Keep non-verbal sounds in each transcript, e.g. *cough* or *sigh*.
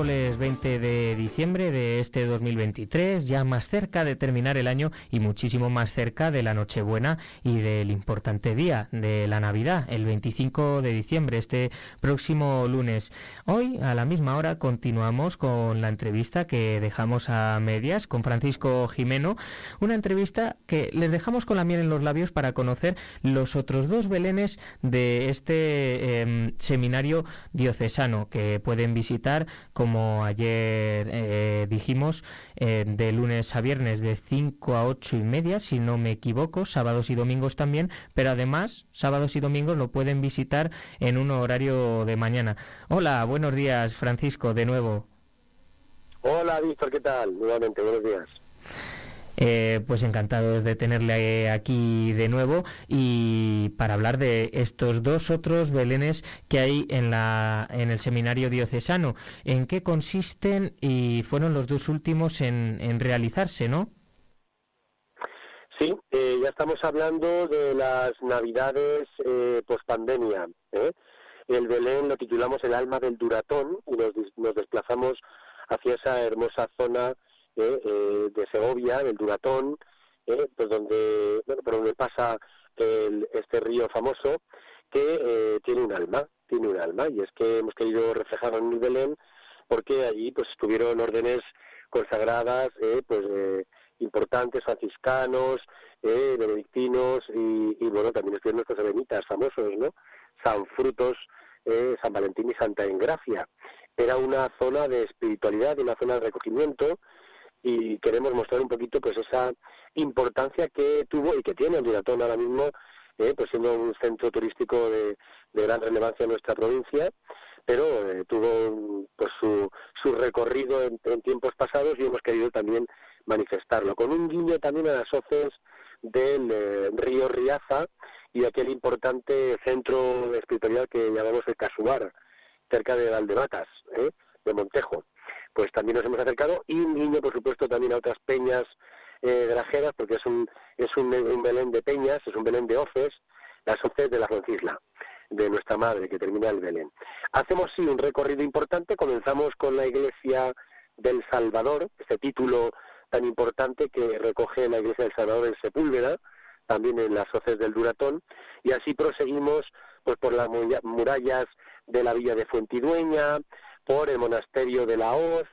miércoles 20 de diciembre de este 2023, ya más cerca de terminar el año y muchísimo más cerca de la Nochebuena y del importante día de la Navidad, el 25 de diciembre, este próximo lunes. Hoy, a la misma hora, continuamos con la entrevista que dejamos a medias con Francisco Jimeno, una entrevista que les dejamos con la miel en los labios para conocer los otros dos belenes de este em, seminario diocesano que pueden visitar, como ayer eh, dijimos, eh, de lunes a viernes de 5 a 8 y media, si no me equivoco, sábados y domingos también, pero además sábados y domingos lo pueden visitar en un horario de mañana. Hola, buenos días Francisco, de nuevo. Hola Víctor, ¿qué tal? Nuevamente, buenos días. Eh, pues encantado de tenerle aquí de nuevo y para hablar de estos dos otros belenes que hay en, la, en el seminario diocesano. ¿En qué consisten y fueron los dos últimos en, realizarse, no? Sí, eh, ya estamos hablando de las navidades eh, post-pandemia. ¿eh? El Belén lo titulamos el alma del Duratón y nos, nos desplazamos hacia esa hermosa zona eh, de Segovia, del Duratón, eh, pues donde, bueno, por donde pasa este río famoso, que eh, tiene un alma, tiene un alma, y es que hemos querido reflejarlo en el Belén, porque allí pues estuvieron órdenes consagradas, pues importantes, franciscanos, benedictinos, y, y, bueno, también estuvieron nuestros eremitas famosos, ¿no? San Frutos, San Valentín y Santa Engracia. Era una zona de espiritualidad, una zona de recogimiento, y queremos mostrar un poquito pues esa importancia que tuvo y que tiene el Duratón ahora mismo, eh, pues siendo un centro turístico de, gran relevancia en nuestra provincia, pero eh, tuvo pues su, su recorrido en, tiempos pasados y hemos querido también manifestarlo, con un guiño también a las hoces del eh, río Riaza y aquel importante centro de espiritualidad que llamamos el Casuar, cerca de Valdebatas, de Montejo pues también nos hemos acercado. Y un guiño, por supuesto, también a otras peñas eh, grajeras, porque es un, es un, Belén de peñas, es un Belén de hoces, las hoces de la Francisla, de nuestra madre, que termina el Belén. Hacemos, sí, un recorrido importante, comenzamos con la iglesia del Salvador, este título tan importante que recoge la iglesia del Salvador en Sepúlveda, también en las hoces del Duratón, y así proseguimos pues por las murallas de la villa de Fuentidueña, por el monasterio de la Hoz,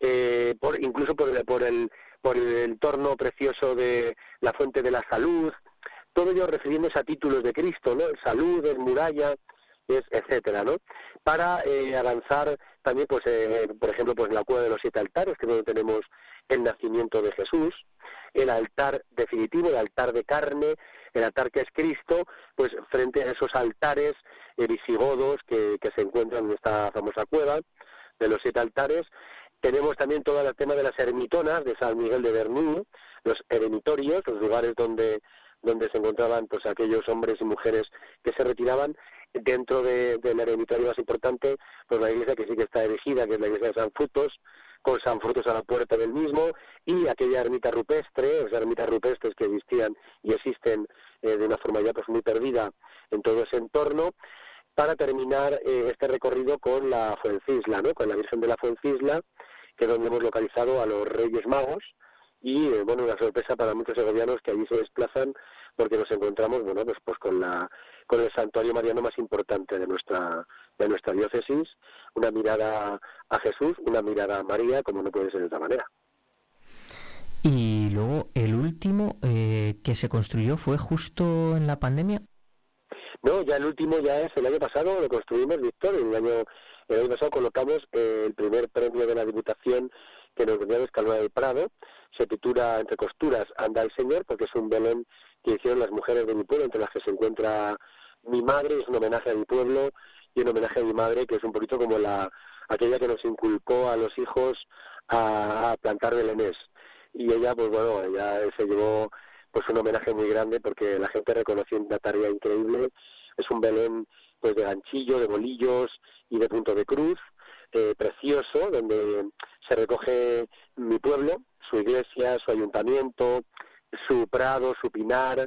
eh, por, incluso por, por, el, por el entorno precioso de la Fuente de la Salud, todo ello refiriéndose a títulos de Cristo, ¿no? Salud, el muralla, es, etcétera, ¿no? Para eh, avanzar también, pues, eh, por ejemplo, pues la cueva de los siete altares, que es donde tenemos el nacimiento de Jesús, el altar definitivo, el altar de carne, el altar que es Cristo, pues frente a esos altares visigodos que, que se encuentran en esta famosa cueva, de los siete altares. Tenemos también todo el tema de las ermitonas de San Miguel de Berní, los eremitorios, los lugares donde donde se encontraban pues aquellos hombres y mujeres que se retiraban dentro de, del eremitorio más importante pues la iglesia que sí que está erigida que es la iglesia de San Frutos con San Frutos a la puerta del mismo y aquella ermita rupestre sea ermitas rupestres que existían y existen eh, de una forma ya pues muy perdida en todo ese entorno para terminar eh, este recorrido con la Fuencisla, ¿no? con la Virgen de la Fuencisla, que es donde hemos localizado a los Reyes Magos, y eh, bueno, una sorpresa para muchos segovianos que allí se desplazan porque nos encontramos, bueno, pues, pues con la con el santuario mariano más importante de nuestra de nuestra diócesis, una mirada a Jesús, una mirada a María, como no puede ser de otra manera. Y luego el último eh, que se construyó fue justo en la pandemia. No, ya el último ya es el año pasado, lo construimos, Víctor, el año, el año pasado colocamos el primer premio de la Diputación que nos venía de Escalona del Prado, se titula Entre costuras anda el Señor, porque es un Belén que hicieron las mujeres de mi pueblo, entre las que se encuentra mi madre, es un homenaje a mi pueblo y un homenaje a mi madre, que es un poquito como la aquella que nos inculcó a los hijos a, a plantar belenes. Y ella, pues bueno, ella se llevó pues un homenaje muy grande porque la gente reconoció una tarea increíble. Es un Belén pues de ganchillo, de bolillos y de punto de cruz, eh, precioso, donde se recoge mi pueblo, su iglesia, su ayuntamiento, su prado, su pinar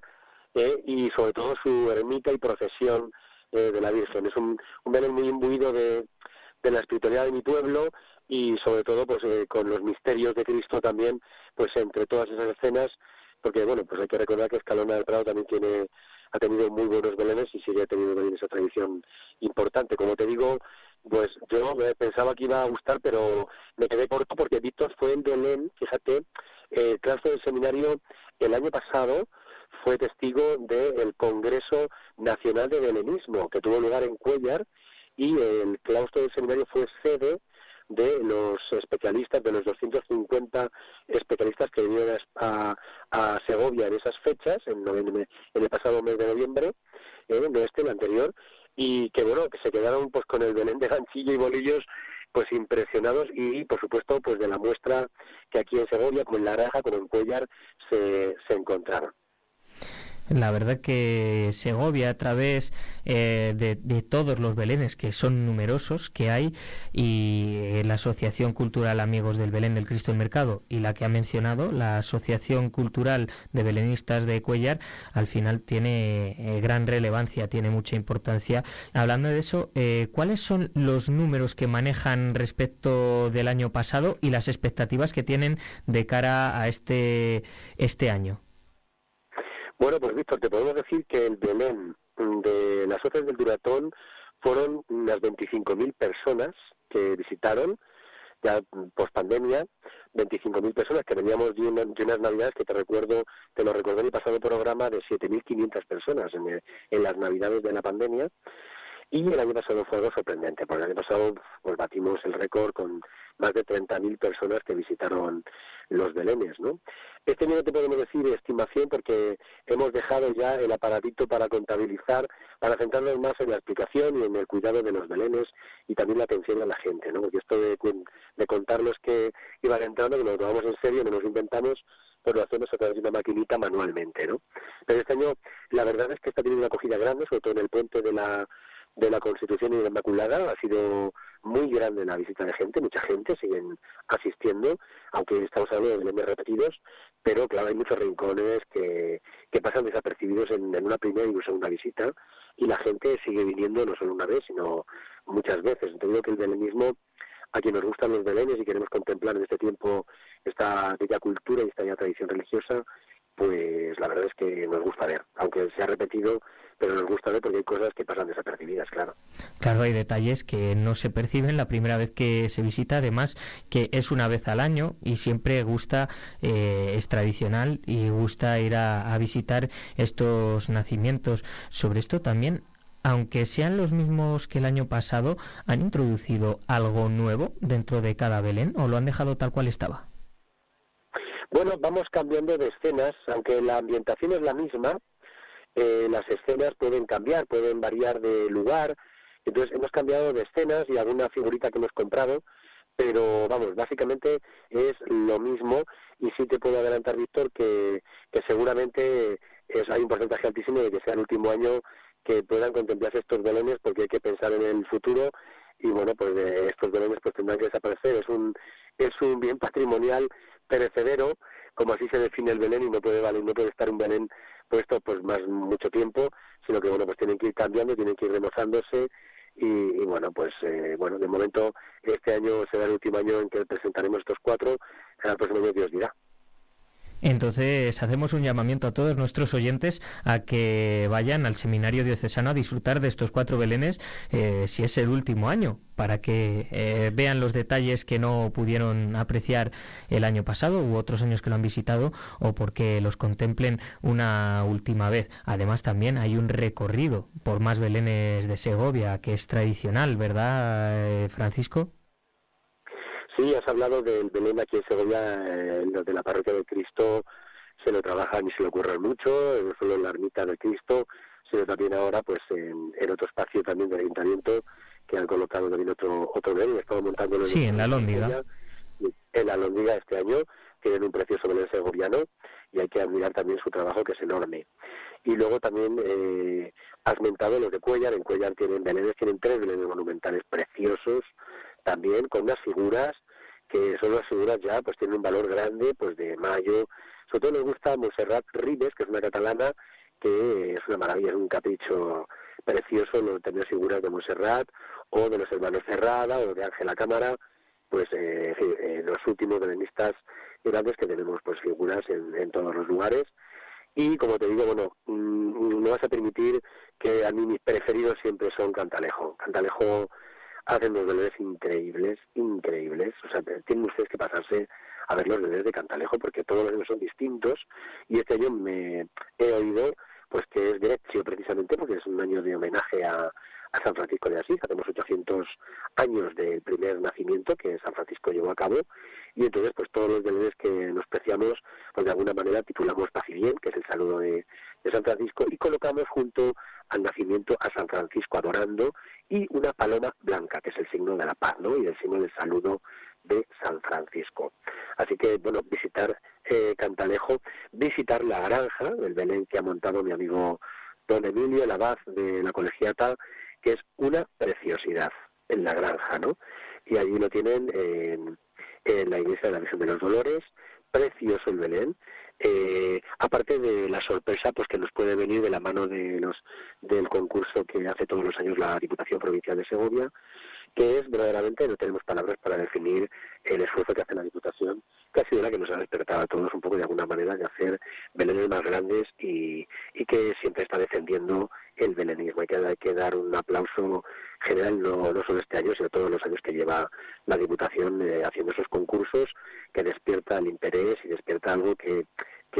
eh, y sobre todo su ermita y procesión eh, de la Virgen. Es un, un Belén muy imbuido de, de la espiritualidad de mi pueblo y sobre todo pues con los misterios de Cristo también, pues entre todas esas escenas, porque bueno, pues hay que recordar que Escalona del Prado también tiene ha tenido muy buenos belenes y sigue teniendo también esa tradición importante. Como te digo, pues yo pensaba que iba a gustar, pero me quedé corto porque Víctor fue en Belén, fíjate, el claustro del seminario el año pasado fue testigo del Congreso Nacional de Belenismo, que tuvo lugar en Cuellar, y el claustro del seminario fue sede de los especialistas, de los 250 especialistas que vinieron a, En esas fechas, en, en, el pasado mes de noviembre, eh, no este, el anterior, y que bueno, que se quedaron pues con el Belén de ganchillo y bolillos pues impresionados y por supuesto pues de la muestra que aquí en Segovia, como en La Raja, como en Cuellar, se, se encontraron. La verdad que Segovia, a través eh, de, todos los belenes, que son numerosos que hay, y eh, la Asociación Cultural Amigos del Belén del Cristo del Mercado, y la que ha mencionado, la Asociación Cultural de Belenistas de Cuellar, al final tiene eh, gran relevancia, tiene mucha importancia. Hablando de eso, ¿cuáles son los números que manejan respecto del año pasado y las expectativas que tienen de cara a este, este año? Bueno, pues Víctor, te podemos decir que el Belén de las otras del Duratón fueron unas 25.000 personas que visitaron, ya post pandemia, 25.000 personas que veníamos de, unas navidades que te recuerdo, te lo recuerdo en el pasado programa, de 7.500 personas en las navidades de la pandemia. Y el año pasado fue algo sorprendente, porque el año pasado pues, batimos el récord con más de 30.000 personas que visitaron los belenes, ¿no? Este año no te podemos decir estimación porque hemos dejado ya el aparatito para contabilizar, para centrarnos más en la explicación y en el cuidado de los belenes y también la atención a la gente, ¿no? Porque esto de, de contar los que iban entrando, que nos tomamos en serio, no nos inventamos, pues lo hacemos a través de una maquinita manualmente, ¿no? Pero este año la verdad es que está teniendo una acogida grande, sobre todo en el puente de la de la Constitución y de la Inmaculada. Ha sido muy grande la visita de gente, mucha gente siguen asistiendo, aunque estamos hablando de belenes repetidos, pero claro, hay muchos rincones que, que pasan desapercibidos en, una primera y una segunda visita y la gente sigue viniendo no solo una vez, sino muchas veces. Entonces que el belenismo, a quien nos gustan los belenes y queremos contemplar en este tiempo esta bella cultura y esta bella tradición religiosa, pues la verdad es que nos gusta ver, aunque se ha repetido pero nos gusta ver porque hay cosas que pasan desapercibidas, claro. Claro, hay detalles que no se perciben la primera vez que se visita, además que es una vez al año y siempre gusta, eh, es tradicional y gusta ir a, visitar estos nacimientos. Sobre esto también aunque sean los mismos que el año pasado, ¿han introducido algo nuevo dentro de cada Belén o lo han dejado tal cual estaba? Bueno, vamos cambiando de escenas, aunque la ambientación es la misma, eh, las escenas pueden cambiar, pueden variar de lugar. Entonces hemos cambiado de escenas y alguna figurita que hemos comprado, pero vamos, básicamente es lo mismo y sí te puedo adelantar, Víctor, que, seguramente es, hay un porcentaje altísimo de que sea el último año que puedan contemplarse estos belenes porque hay que pensar en el futuro y bueno, pues estos belenes pues tendrán que desaparecer. Es un, es un bien patrimonial perecedero, como así se define el Belén y no puede valer, no puede estar un Belén puesto pues más mucho tiempo, sino que bueno, pues tienen que ir cambiando, tienen que ir remozándose y, bueno, pues eh, bueno, de momento este año será el último año en que presentaremos estos cuatro, el próximo año Dios dirá. Entonces hacemos un llamamiento a todos nuestros oyentes a que vayan al seminario diocesano a disfrutar de estos cuatro belenes eh, si es el último año, para que eh, vean los detalles que no pudieron apreciar el año pasado u otros años que lo han visitado o porque los contemplen una última vez. Además también hay un recorrido por más belenes de Segovia que es tradicional, ¿verdad, eh, Francisco? Sí, has hablado del Belén aquí en Segovia, eh, de la parroquia de Cristo se lo trabajan y se lo ocurren mucho, no solo en la ermita de Cristo, sino también ahora pues en, otro espacio también del ayuntamiento que han colocado también otro otro Belén, estamos montando sí, en la Lóndiga. En la Lóndiga este año tienen un precioso Belén segoviano y hay que admirar también su trabajo que es enorme. Y luego también eh, has mentado los de Cuellar, en Cuellar tienen Belenes, tienen tres Belenes monumentales preciosos, también con unas figuras que son unas figuras ya pues tienen un valor grande pues de mayo. Sobre todo nos gusta Montserrat Ribes que es una catalana que es una maravilla es un capricho precioso no tener figuras de Montserrat o de los hermanos Cerrada o de Ángela Cámara. Pues eh, los últimos belenistas grandes que tenemos pues figuras en, todos los lugares. Y como te digo, bueno, mm, me vas a permitir que a mí mis preferidos siempre son Cantalejo. Cantalejo hacen los bebés increíbles, increíbles. O sea, tienen ustedes que pasarse a ver los bebés de Cantalejo porque todos los bebés son distintos y este año me he oído pues que es Grezio precisamente porque es un año de homenaje a, San Francisco de Asís. Hacemos 800 años del primer nacimiento que San Francisco llevó a cabo y entonces pues todos los bebés que nos preciamos pues de alguna manera titulamos Paz Bien, que es el saludo de, de San Francisco y colocamos junto al nacimiento a San Francisco adorando y una paloma blanca, que es el signo de la paz, ¿no? Y el signo del saludo de San Francisco. Así que, bueno, visitar eh, Cantalejo, visitar la granja, el Belén que ha montado mi amigo Don Emilio, el abad de la colegiata, que es una preciosidad en la granja, ¿no? Y allí lo tienen en, la iglesia de la Virgen de los Dolores, precioso el Belén, eh, aparte de la sorpresa pues que nos puede venir de la mano de los del concurso que hace todos los años la Diputación Provincial de Segovia, que es verdaderamente, no tenemos palabras para definir el esfuerzo que hace la Diputación, que ha sido la que nos ha despertado a todos un poco de alguna manera de hacer belenes más grandes y, que siempre está defendiendo el belenismo. Hay que, hay que dar un aplauso general, no, no solo este año, sino todos los años que lleva la Diputación eh, haciendo esos concursos que despierta el interés y despierta algo que,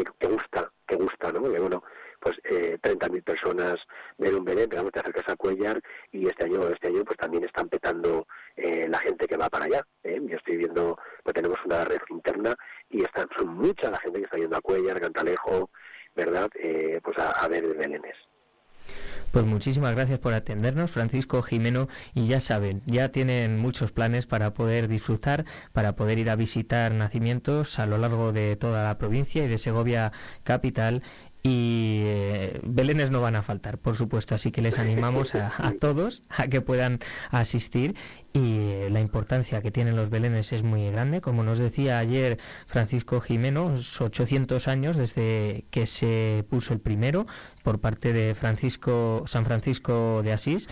que, gusta, que gusta, ¿no? Que bueno, pues eh, 30.000 personas ven un Belén, pero te acercas a Cuellar y este año, este año pues también están petando eh, la gente que va para allá. ¿eh? Yo estoy viendo, pues tenemos una red interna y están, son mucha la gente que está yendo a Cuellar, Cantalejo, ¿verdad? Eh, pues a, a ver Belénes. Pues muchísimas gracias por atendernos, Francisco Jimeno, y ya saben, ya tienen muchos planes para poder disfrutar, para poder ir a visitar nacimientos a lo largo de toda la provincia y de Segovia capital y eh, belenes no van a faltar, por supuesto, así que les animamos a, *laughs* todos a que puedan asistir y eh, la importancia que tienen los belenes es muy grande. Como nos decía ayer Francisco Jimeno, 800 años desde que se puso el primero por parte de Francisco San Francisco de Asís.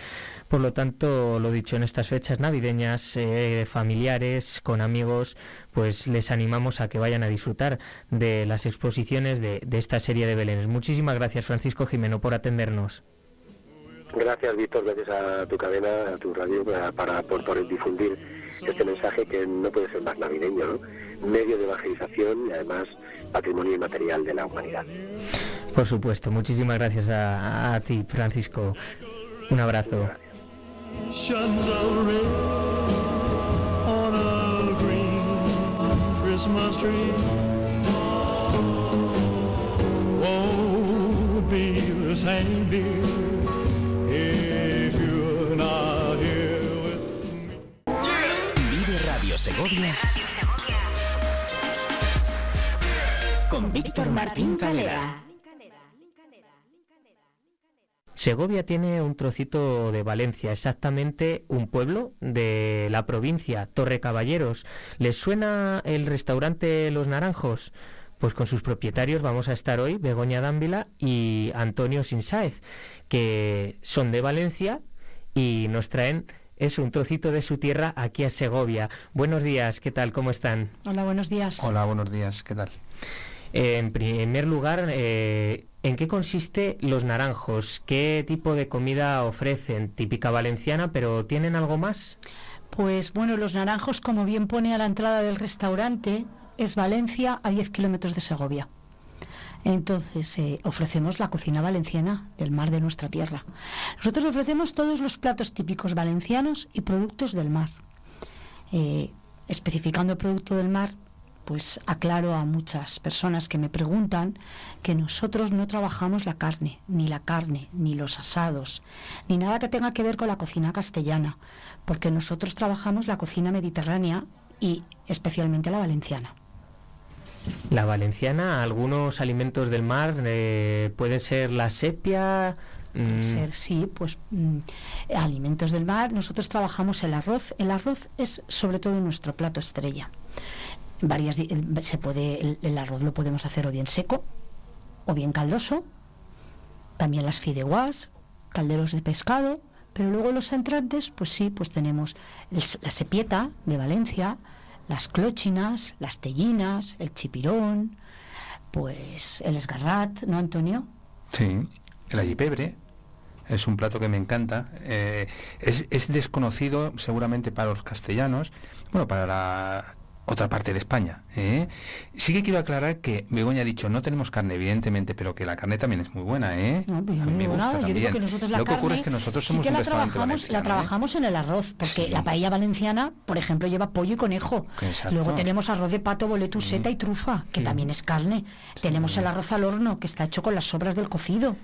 Por lo tanto, lo dicho, en estas fechas navideñas, eh, familiares, con amigos, pues les animamos a que vayan a disfrutar de las exposiciones de, esta serie de Belénes. Muchísimas gracias, Francisco Jimeno, por atendernos. Gracias, Víctor, gracias a tu cadena, a tu radio, para, por, difundir este mensaje que no puede ser más navideño, ¿no? Medio de evangelización y además patrimonio inmaterial de la humanidad. Por supuesto, muchísimas gracias a, ti, Francisco. Un abrazo. Christmas tree won't be the same, dear, if you're not here with me. Vive Radio Segovia con Víctor Martín Calera. Segovia tiene un trocito de Valencia, exactamente un pueblo de la provincia, Torre Caballeros. ¿Les suena el restaurante Los Naranjos? Pues con sus propietarios vamos a estar hoy, Begoña Dávila y Antonio Sinsáez, que son de Valencia y nos traen es un trocito de su tierra aquí a Segovia. Buenos días, ¿qué tal? ¿Cómo están? Hola, buenos días. Hola, buenos días, ¿qué tal? En primer lugar, eh, ¿En qué consiste los naranjos? ¿Qué tipo de comida ofrecen? Típica valenciana, pero ¿tienen algo más? Pues bueno, los naranjos, como bien pone a la entrada del restaurante, es Valencia a 10 kilómetros de Segovia. Entonces, eh, ofrecemos la cocina valenciana del mar de nuestra tierra. Nosotros ofrecemos todos los platos típicos valencianos y productos del mar. Eh, especificando producto del mar, pues aclaro a muchas personas que me preguntan que nosotros no trabajamos la carne, ni la carne, ni los asados, ni nada que tenga que ver con la cocina castellana, porque nosotros trabajamos la cocina mediterránea y especialmente la valenciana. La valenciana, algunos alimentos del mar, eh, puede ser la sepia, Puede mm. ser, sí, pues mm, alimentos del mar. Nosotros trabajamos el arroz. El arroz es sobre todo nuestro plato estrella varias se puede el, arroz lo podemos hacer o bien seco o bien caldoso también las fideuás calderos de pescado Pero luego los entrantes, pues sí, pues tenemos la sepieta de Valencia, las clochinas, las tellinas, el chipirón, pues el esgarrat, ¿no, Antonio? Sí, el allipebre, es un plato que me encanta. Eh, es, es, desconocido seguramente para los castellanos, bueno, para la otra parte de España. ¿eh? Sí que quiero aclarar que Begoña ha dicho, no tenemos carne, evidentemente, pero que la carne también es muy buena. ¿eh? No, pues a mí me gusta nada. Yo digo que nosotros la Lo que carne, ocurre es que nosotros somos sí que un la trabajamos, ¿eh? la trabajamos en el arroz, porque Sí. la paella valenciana, por ejemplo, lleva pollo y conejo. Exacto. Luego tenemos arroz de pato, boleto, seta y trufa, que también es carne. Tenemos el arroz al horno, que está hecho con las sobras del cocido.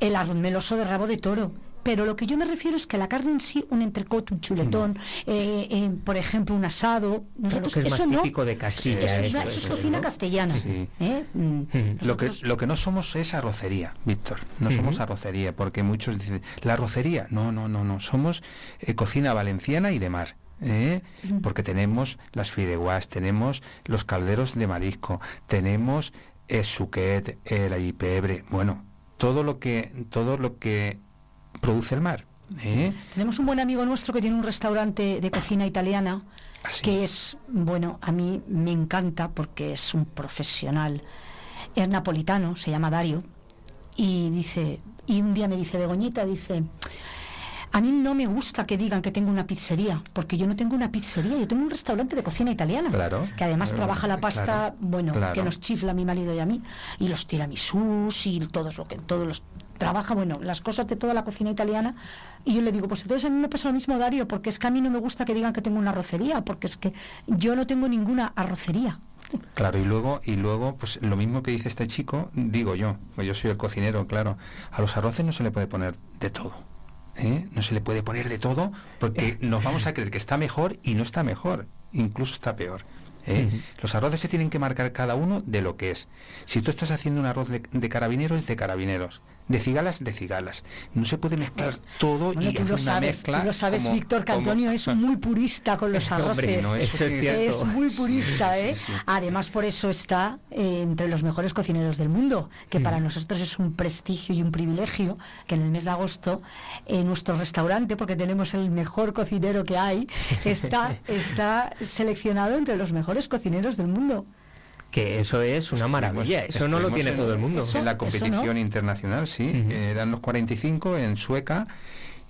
El arroz meloso de rabo de toro. Pero lo que yo me refiero es que la carne en sí, un entrecot, un chuletón, eh, eh, por ejemplo, un asado, nosotros que es eso más no. típico de Castilla, Eso, es, eso, es cocina ¿no? castellana. Sí. ¿eh? Mm. Lo que, Nosotros- lo que no somos es arrocería, Víctor. No somos arrocería, porque muchos dicen, ¿la arrocería? No, no, no, no. Somos eh, cocina valenciana y de mar. ¿eh? Porque tenemos las fideuás, tenemos los calderos de marisco, tenemos el suquet, el allipebre, bueno, todo lo que, todo lo que produce el mar. ¿eh? Tenemos un buen amigo nuestro que tiene un restaurante de cocina italiana ¿Ah, que es, bueno, a mí me encanta porque es un profesional. Es napolitano, se llama Dario, y dice, y un día me dice, Begoñita, dice, a mí no me gusta que digan que tengo una pizzería, porque yo no tengo una pizzería, yo tengo un restaurante de cocina italiana. Claro, Que además claro, trabaja la pasta, claro, bueno, que nos chifla a mi marido y a mí, y los tiramisús y todos lo que todos los trabaja, bueno, las cosas de toda la cocina italiana, y yo le digo, pues entonces a mí me pasa lo mismo, Dario, porque es que a mí no me gusta que digan que tengo una arrocería, porque es que yo no tengo ninguna arrocería. *laughs* Claro, y luego, y luego, pues lo mismo que dice este chico, digo yo, pues yo soy el cocinero, claro, a los arroces no se le puede poner de todo. ¿eh? No se le puede poner de todo porque *laughs* nos vamos a creer que está mejor y no está mejor, incluso está peor. ¿eh? Los arroces se tienen que marcar cada uno de lo que es. Si tú estás haciendo un arroz de, de carabineros, es de carabineros. De cigalas, de cigalas. No se puede mezclar todo Bueno, y tú hacer lo una sabes, mezcla. tú lo sabes, como- Víctor, que como- Antonio es muy purista con los *laughs* arroces. Hombre, no, eso es muy purista, ¿eh? sí, sí. Además, por eso está eh, entre los mejores cocineros del mundo, que para nosotros es un prestigio y un privilegio que en el mes de agosto en nuestro restaurante, porque tenemos el mejor cocinero que hay, está, *laughs* está seleccionado entre los mejores cocineros del mundo. Que eso es una maravilla, eso no lo tiene en- todo el mundo. Eso- En la no. competición internacional, sí. Eh, eran los 45 en Sueca.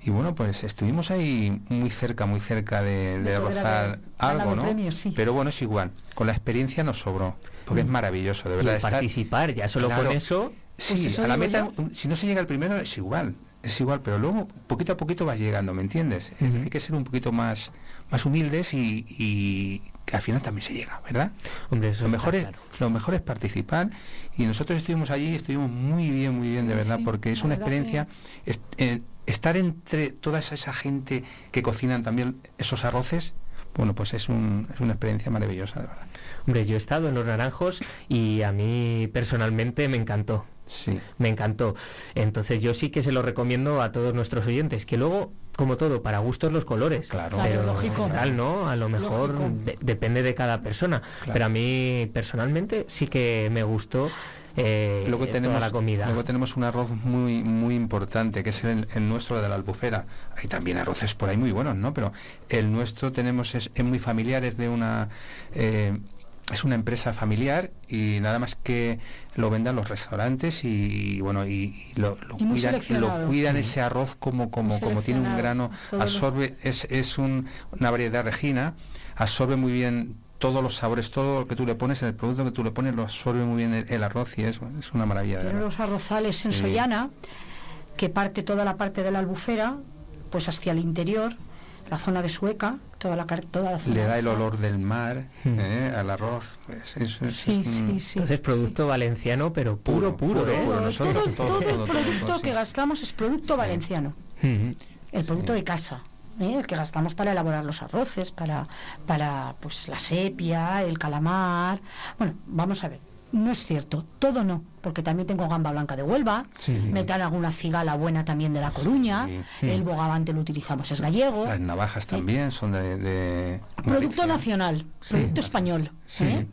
Y bueno, pues estuvimos ahí muy cerca, muy cerca de, De rozar algo, ¿no? premios, sí. Pero bueno, es igual. Con la experiencia nos sobró. Porque es maravilloso, de Y verdad. estar- participar, ya solo Claro. con eso. Sí, Pues eso a la meta, si no se llega al primero, es igual. Es igual, pero luego poquito a poquito vas llegando, ¿me entiendes? Hay que ser un poquito más, más humildes y, y que al final también se llega, ¿verdad? Hombre, eso Lo mejor, es, claro. lo mejor es participar y nosotros estuvimos allí y estuvimos muy bien, muy bien, de verdad, Sí, porque es una experiencia, est- eh, estar entre toda esa, esa gente que cocinan también esos arroces, bueno, pues es, un, es una experiencia maravillosa, de verdad. Hombre, yo he estado en Los Naranjos y a mí personalmente me encantó. Sí. Me encantó. Entonces yo sí que se lo recomiendo a todos nuestros oyentes, que luego, como todo, para gustos los colores. Claro. Claro, pero lógico. en general, ¿no? A lo mejor de- depende de cada persona. Claro. Pero a mí personalmente sí que me gustó eh, Luego toda tenemos, la comida. luego tenemos un arroz muy muy importante, que es el, el nuestro de la albufera. Hay también arroces por ahí muy buenos, ¿no? Pero el nuestro tenemos es, es muy familiar, es de una eh, es una empresa familiar y nada más que lo vendan los restaurantes y, bueno y, y lo, lo Y muy cuidan, seleccionado. lo cuidan ese arroz como como como tiene un grano absorbe es, es un- una variedad regina absorbe muy bien todos los sabores, todo lo que tú le pones, el producto que tú le pones, lo absorbe muy bien el, el arroz y es, es una maravilla. los arrozales en Sí. Sollana, que parte toda la parte de la albufera, pues hacia el interior, la zona de Sueca, toda la, toda la zona Le da el olor del mar Hmm. ¿eh? al arroz. pues, es- es- Sí, es sí, sí. Entonces producto valenciano, pero puro, Puro, puro, puro, ¿eh? puro. Nosotros, todo- todo, todo el todo, todo, producto sí. que gastamos es producto valenciano, Ujú. el producto Sí. de casa. ¿eh? el que gastamos para elaborar los arroces, para, para pues la sepia, el calamar. Bueno, vamos a ver. No es cierto, todo no, porque también tengo gamba blanca de Huelva, Sí. me dan alguna cigala buena también de La Coruña, Sí. el bogavante lo utilizamos, es gallego. Las navajas también son de... de Producto nacional, Sí. producto español. Sí. ¿eh?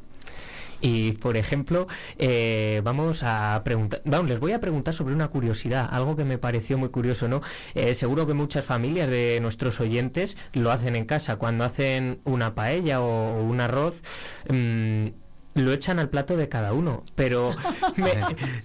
Y, por ejemplo, eh, vamos a preguntar, vamos, les voy a preguntar sobre una curiosidad, algo que me pareció muy curioso, ¿no? Eh, seguro que muchas familias de nuestros oyentes lo hacen en casa, cuando hacen una paella o, un arroz. Mm, lo echan al plato de cada uno, pero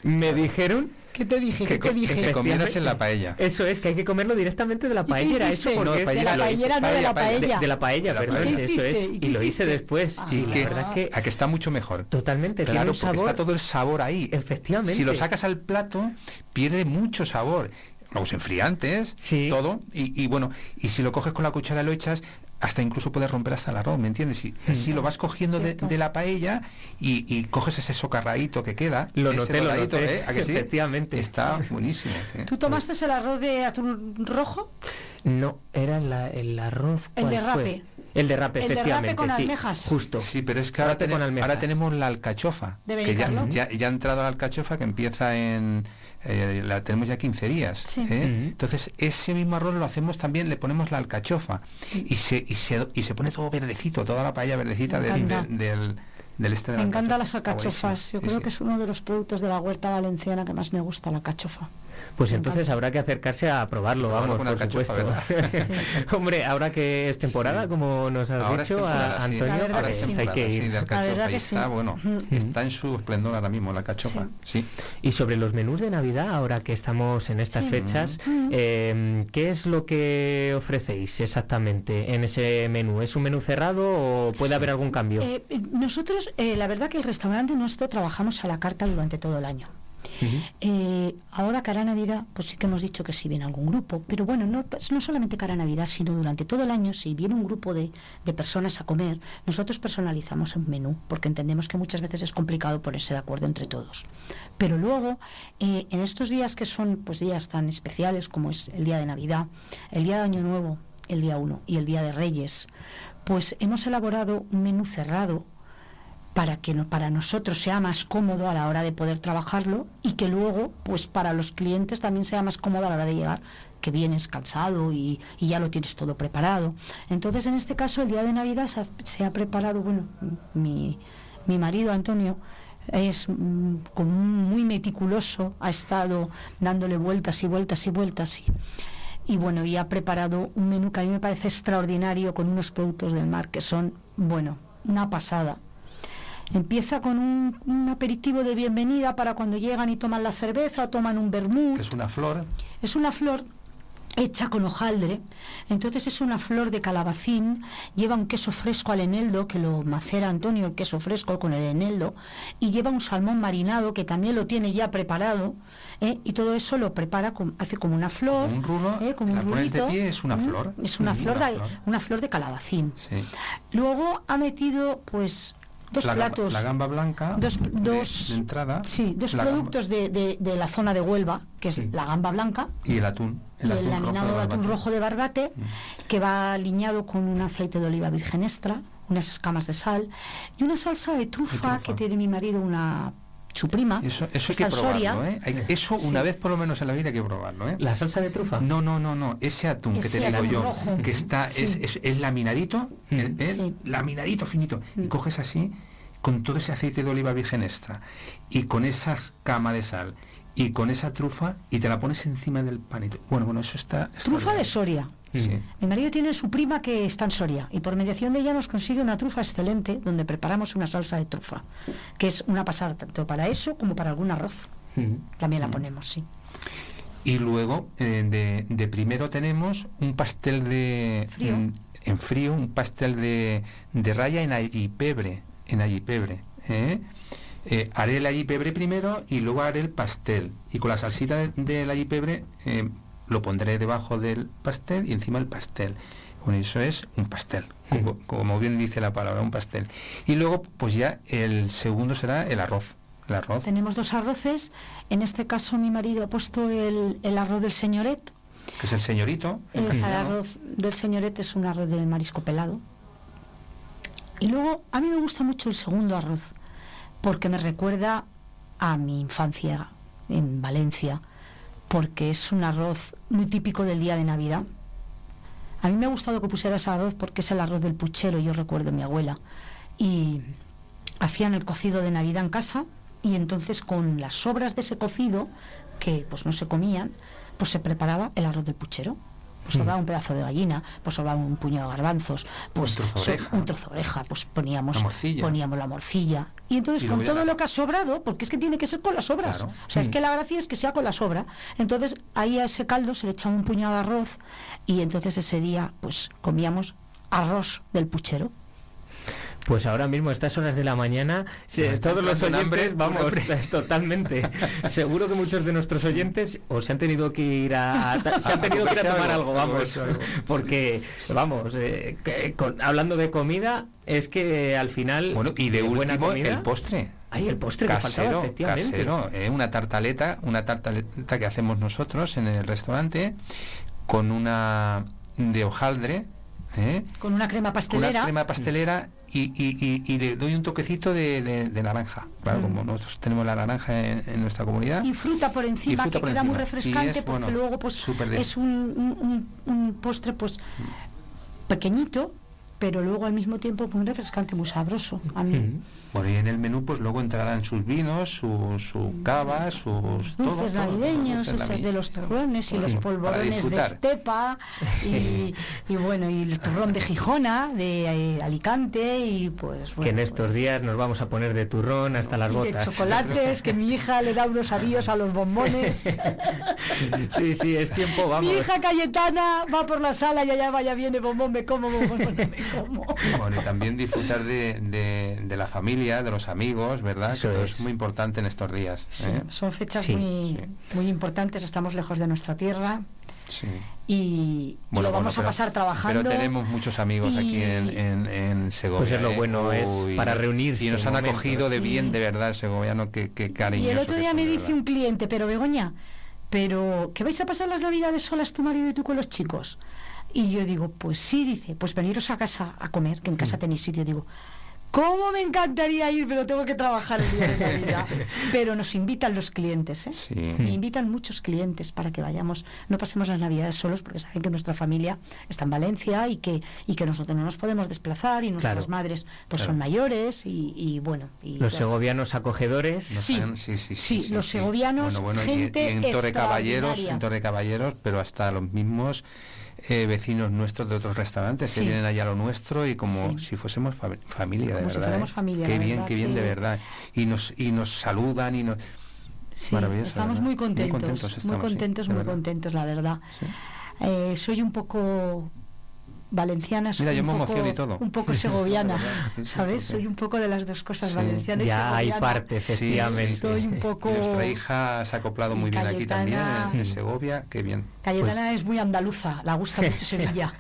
me dijeron ¿Qué te dije? ¿Qué te dije? Que comieras en la paella. Eso es, que hay que comerlo directamente de la paellera. Eso porque no, de la paellera, no de la paella. De, la paella, perdón, eso es. Y, lo hice después. y que, la verdad que... A que está mucho mejor. Totalmente. Claro, porque está todo el sabor ahí. Efectivamente. Si lo sacas al plato, pierde mucho sabor los enfriantes, sí. todo, y, y, bueno, y si lo coges con la cuchara lo echas, hasta incluso puedes romper hasta el arroz, ¿me entiendes? Y así lo vas cogiendo de, la paella y, coges ese socarradito que queda. Lo noté, lo noté. ¿eh? Efectivamente. Está buenísimo. ¿Tú tomaste el arroz de atún rojo? No, era el arroz... El de rape. El derrape, el efectivamente. Derrape con almejas. Justo. Sí, pero es que ahora, ahora tenemos la alcachofa. que ya, ya, ha entrado la alcachofa que empieza en eh, la tenemos ya 15 días. ¿eh? Entonces, ese mismo arroz lo hacemos también, le ponemos la alcachofa y se, y se, y se pone todo verdecito, toda la paella verdecita del, del, del, este de Me encantan las alcachofas. Yo creo que es uno de los productos de la huerta valenciana que más me gusta, la alcachofa. Pues entonces habrá que acercarse a probarlo, vamos, por supuesto. *laughs* Hombre, ahora que es temporada, como nos has dicho, a Antonio, hay que ir. está, bueno, está en su esplendor ahora mismo la cachofa. Sí. Y sobre los menús de Navidad, ahora que estamos en estas fechas, em, ¿qué es lo que ofrecéis exactamente en ese menú? ¿Es un menú cerrado o puede haber algún cambio? Eh, nosotros, eh, la verdad que el restaurante nuestro trabajamos a la carta durante todo el año. Eh, ahora cara Navidad, pues sí que hemos dicho que si viene algún grupo, pero bueno, no, solamente cara Navidad, sino durante todo el año, si viene un grupo de, personas a comer, nosotros personalizamos un menú, porque entendemos que muchas veces es complicado ponerse de acuerdo entre todos. Pero luego, eh, en estos días que son pues días tan especiales como es el día de Navidad, el día de Año Nuevo, el día 1 y el día de Reyes, pues hemos elaborado un menú cerrado para que no, para nosotros sea más cómodo a la hora de poder trabajarlo y que luego, pues para los clientes también sea más cómodo a la hora de llegar, que vienes cansado y, ya lo tienes todo preparado. Entonces, en este caso, el día de Navidad se ha, preparado, bueno, mi, mi marido Antonio es mm, muy meticuloso, ha estado dándole vueltas y vueltas y vueltas y, y bueno, y ha preparado un menú que a mí me parece extraordinario con unos productos del mar que son, bueno, una pasada. Empieza con un, aperitivo de bienvenida para cuando llegan y toman la cerveza o toman un vermut. Es una flor. Es una flor hecha con hojaldre. Entonces es una flor de calabacín, lleva un queso fresco al eneldo, que lo macera Antonio, el queso fresco con el eneldo, y lleva un salmón marinado, que también lo tiene ya preparado, ¿eh? y todo eso lo prepara, con, hace como una flor. un rulo, ¿eh? como un de pie es una ¿eh? flor. Es una, flor, de, una flor de calabacín. Luego ha metido, pues, dos platos. la gamba blanca dos, dos de, entrada. Sí, dos productos de, de, la zona de Huelva, que es la gamba blanca. Y el atún. El, atún laminado rojo de, atún rojo de barbate, mm. que va aliñado con un aceite de oliva virgen extra, unas escamas de sal y una salsa de trufa, que tiene mi marido una su prima. Eso, eso hay que probarlo, ¿eh? eso una vez por lo menos en la vida hay que probarlo, ¿eh? ¿La salsa de trufa? No, no, no, no. Ese atún que te digo yo, que está, es, es, laminadito, mm. laminadito finito. Y mm. coges así, con todo ese aceite de oliva virgen extra, y con esa cama de sal, y con esa trufa, y te la pones encima del panito. Bueno, bueno, eso está... Trufa de Soria. Mi marido tiene su prima que está en Soria y por mediación de ella nos consigue una trufa excelente donde preparamos una salsa de trufa, que es una pasada tanto para eso como para algún arroz. También la ponemos, sí. Y luego, eh, de, primero tenemos un pastel de... En, frío, un pastel de, de raya en allipebre, en allipebre. ¿eh? Eh, haré el allipebre primero y luego haré el pastel. Y con la salsita del de, allipebre eh, lo pondré debajo del pastel y encima el pastel. Bueno, eso es un pastel, como, bien dice la palabra, un pastel. Y luego, pues ya el segundo será el arroz. El arroz. Tenemos dos arroces. En este caso, mi marido ha puesto el, arroz del señoret. Que es el señorito. el arroz del señoret es un arroz de marisco pelado. Y luego, a mí me gusta mucho el segundo arroz, porque me recuerda a mi infancia en Valencia porque es un arroz muy típico del día de Navidad. A mí me ha gustado que pusieras arroz porque es el arroz del puchero, yo recuerdo a mi abuela. Y hacían el cocido de Navidad en casa y entonces con las sobras de ese cocido, que pues no se comían, pues se preparaba el arroz del puchero. Pues sobraba un pedazo de gallina, pues sobraba un puñado de garbanzos, pues Un trozo de oreja. un trozo de oreja, pues poníamos, La morcilla. poníamos la morcilla. Y entonces Y con todo la- lo que ha sobrado, porque es que tiene que ser con las sobras. Claro. O sea, es que la gracia es que sea con la sobra. Entonces ahí a ese caldo se le echaba un puñado de arroz y entonces ese día pues comíamos arroz del puchero. Pues ahora mismo, a estas horas de la mañana, todos los oyentes, vamos, *laughs* totalmente. Seguro que muchos de nuestros oyentes o se han tenido que ir a, se han tenido que ir a *laughs* tomar algo, a vamos, *laughs* porque, vamos, eh, que con- hablando de comida, es que al final, Bueno, y de último, comida- el postre. Ay, el postre que faltaba, casero, efectivamente. casero, eh, una tartaleta, una tartaleta que hacemos nosotros en el restaurante con una de hojaldre, ¿eh? Con una crema una pastelera. crema pastelera y, y- le doy un toquecito de, de- de naranja. Claro, Mm. como nosotros tenemos la naranja en, en nuestra comunidad. y fruta por encima fruta que por queda muy encima. Refrescante es, porque bueno, luego pues es un, un- postre pues pequeñito pero luego al mismo tiempo muy refrescante muy sabroso a mí Mm. Bueno, y en el menú pues luego entrarán sus vinos, sus su cava, sus... todo, dulces todo, todo, navideños, esas de los turrones y los Bueno, polvorones de estepa y, *laughs* y bueno, y el turrón de Gijona, de eh, Alicante y pues que bueno, en estos pues, días nos vamos a poner de turrón hasta las y de botas. chocolates, que mi hija le da unos avíos a los bombones. *laughs* sí, sí, es tiempo, vamos. Mi hija Cayetana va por la sala y allá vaya, viene bombón, me como, bombón, me *laughs* como. Bueno, y también disfrutar de, de- de la familia, de los amigos, ¿verdad? Eso que todo es. es muy importante en estos días. Sí, ¿eh? son fechas Sí, muy, sí. muy importantes, estamos lejos de nuestra tierra Sí. y, y Bueno, lo bueno, vamos pero- a pasar trabajando. Pero tenemos muchos amigos aquí en, y- en, en Segovia. Pues es lo ¿eh? bueno, es para reunirse Y nos han momentos. acogido de Sí. bien, de verdad, el segoviano, que, que Y cariñoso. el otro día son, me dice un cliente, pero Begoña, pero ¿que vais a pasar las navidades solas tu marido y tú con los chicos? Y yo digo, pues sí, dice, pues veniros a casa a comer, que en Mm. casa tenéis sitio. Digo, ¿cómo me encantaría ir, pero tengo que trabajar el día de Navidad? *laughs* pero nos invitan los clientes, ¿eh? Sí. Me invitan muchos clientes para que vayamos, no pasemos las navidades solos, porque saben que nuestra familia está en Valencia y que, y que nosotros no nos podemos desplazar y nuestras Claro. madres pues Claro. son mayores y, y bueno. Y Los segovianos acogedores. Sí, sí, sí, sí, los segovianos, Bueno, bueno, y- gente y, en Torre Caballeros, en Torre Caballeros, pero hasta los mismos eh, vecinos nuestros de otros restaurantes Sí. que vienen allá a lo nuestro y como Sí. si fuésemos fami- familia, de Como si verdad. fuéramos ¿eh? familia, Qué bien, verdad qué bien, de verdad. Y nos, y nos saludan y nos... Maravilloso, estamos muy contentos, muy contentos muy sí, contentos, muy la verdad. Eh, soy un poco valenciana, soy Mira, yo un me poco, emociono y todo. un poco segoviana, *laughs* Sí, sí, ¿sabes? Soy un poco de las dos cosas, Sí. valenciana y Ya hay segoviana. parte, efectivamente. Soy un poco... Nuestra hija se ha acoplado muy bien aquí también, en, Segovia, qué bien. Cayetana es muy andaluza, la gusta *laughs* mucho Sevilla,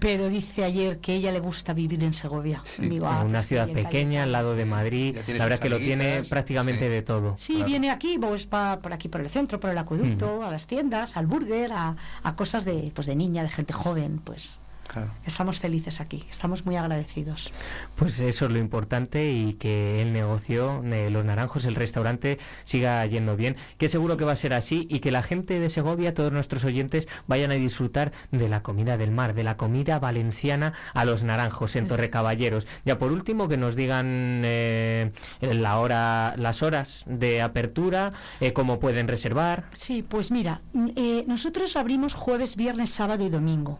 pero dice ayer que ella le gusta vivir en Segovia. Sí. Digo, en ah, una pues qué ciudad pequeña Cayetana. al lado de Madrid, la verdad que lo tiene prácticamente sí. de todo. Sí, Claro. viene aquí, pues va por aquí por el centro, por el acueducto, a las tiendas, al burger, a, a cosas de, pues de niña, de gente joven, pues Claro. estamos felices aquí, estamos muy agradecidos. Pues eso es lo importante y que el negocio de los naranjos, el restaurante, siga yendo bien, que seguro que va a ser así y que la gente de Segovia, todos nuestros oyentes, vayan a disfrutar de la comida del mar, de la comida valenciana a los naranjos en Torrecaballeros. Ya por último, que nos digan eh, la hora, las horas de apertura, eh, cómo pueden reservar. Sí, pues mira, eh, nosotros abrimos jueves, viernes, sábado y domingo.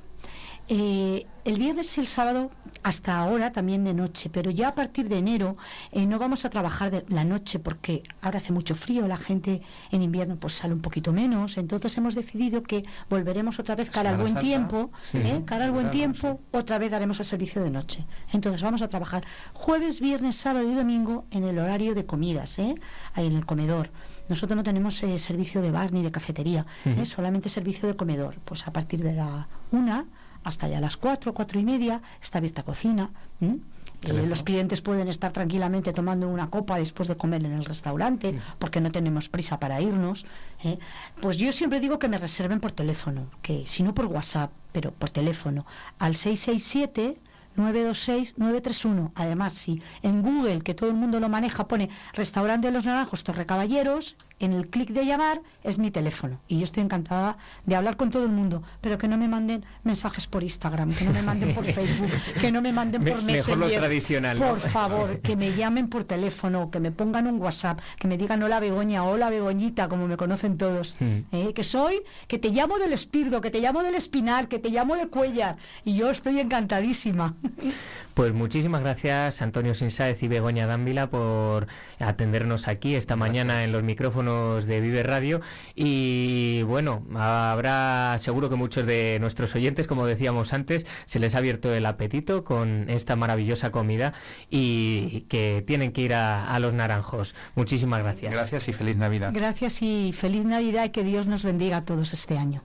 Eh, el viernes y el sábado hasta ahora también de noche, pero ya a partir de enero eh, no vamos a trabajar de la noche porque ahora hace mucho frío, la gente en invierno pues sale un poquito menos, entonces hemos decidido que volveremos otra vez cara al buen Santa, tiempo, sí, ¿eh? cara al buen tiempo, otra vez daremos el servicio de noche. Entonces vamos a trabajar jueves, viernes, sábado y domingo en el horario de comidas, ¿eh? ahí en el comedor. Nosotros no tenemos eh, servicio de bar ni de cafetería, ¿eh? Solamente servicio de comedor. Pues a partir de la una hasta ya las cuatro, cuatro y media está abierta cocina. ¿m? Eh, los clientes pueden estar tranquilamente tomando una copa después de comer en el restaurante, porque no tenemos prisa para irnos. ¿eh? Pues yo siempre digo que me reserven por teléfono, que si no por WhatsApp, pero por teléfono, al 667 926-931. Además, si en Google, que todo el mundo lo maneja, pone Restaurante de los Naranjos Torrecaballeros, en el clic de llamar es mi teléfono. Y yo estoy encantada de hablar con todo el mundo, pero que no me manden mensajes por Instagram, que no me manden por *laughs* Facebook, que no me manden por Messenger. Mejor lo tradicional. Por favor, que me llamen por teléfono, que me pongan un WhatsApp, que me digan hola Begoña, hola Begoñita, como me conocen todos. Mm. ¿Eh? Que soy, que te llamo del Espirdo, que te llamo del Espinar, que te llamo de Cuellar. Y yo estoy encantadísima. *laughs* Pues muchísimas gracias Antonio Sinsáez y Begoña Dávila por atendernos aquí esta mañana en los micrófonos de Vive Radio y bueno, habrá seguro que muchos de nuestros oyentes, como decíamos antes, se les ha abierto el apetito con esta maravillosa comida y que tienen que ir a, a los naranjos. Muchísimas gracias. Gracias y feliz Navidad. Gracias y feliz Navidad y que Dios nos bendiga a todos este año.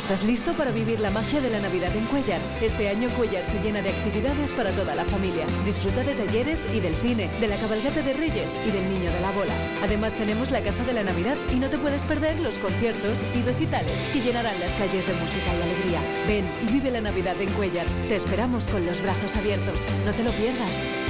¿Estás listo para vivir la magia de la Navidad en Cuellar? Este año Cuellar se llena de actividades para toda la familia. Disfruta de talleres y del cine, de la cabalgata de Reyes y del Niño de la Bola. Además tenemos la Casa de la Navidad y no te puedes perder los conciertos y recitales que llenarán las calles de música y alegría. Ven y vive la Navidad en Cuellar. Te esperamos con los brazos abiertos. No te lo pierdas.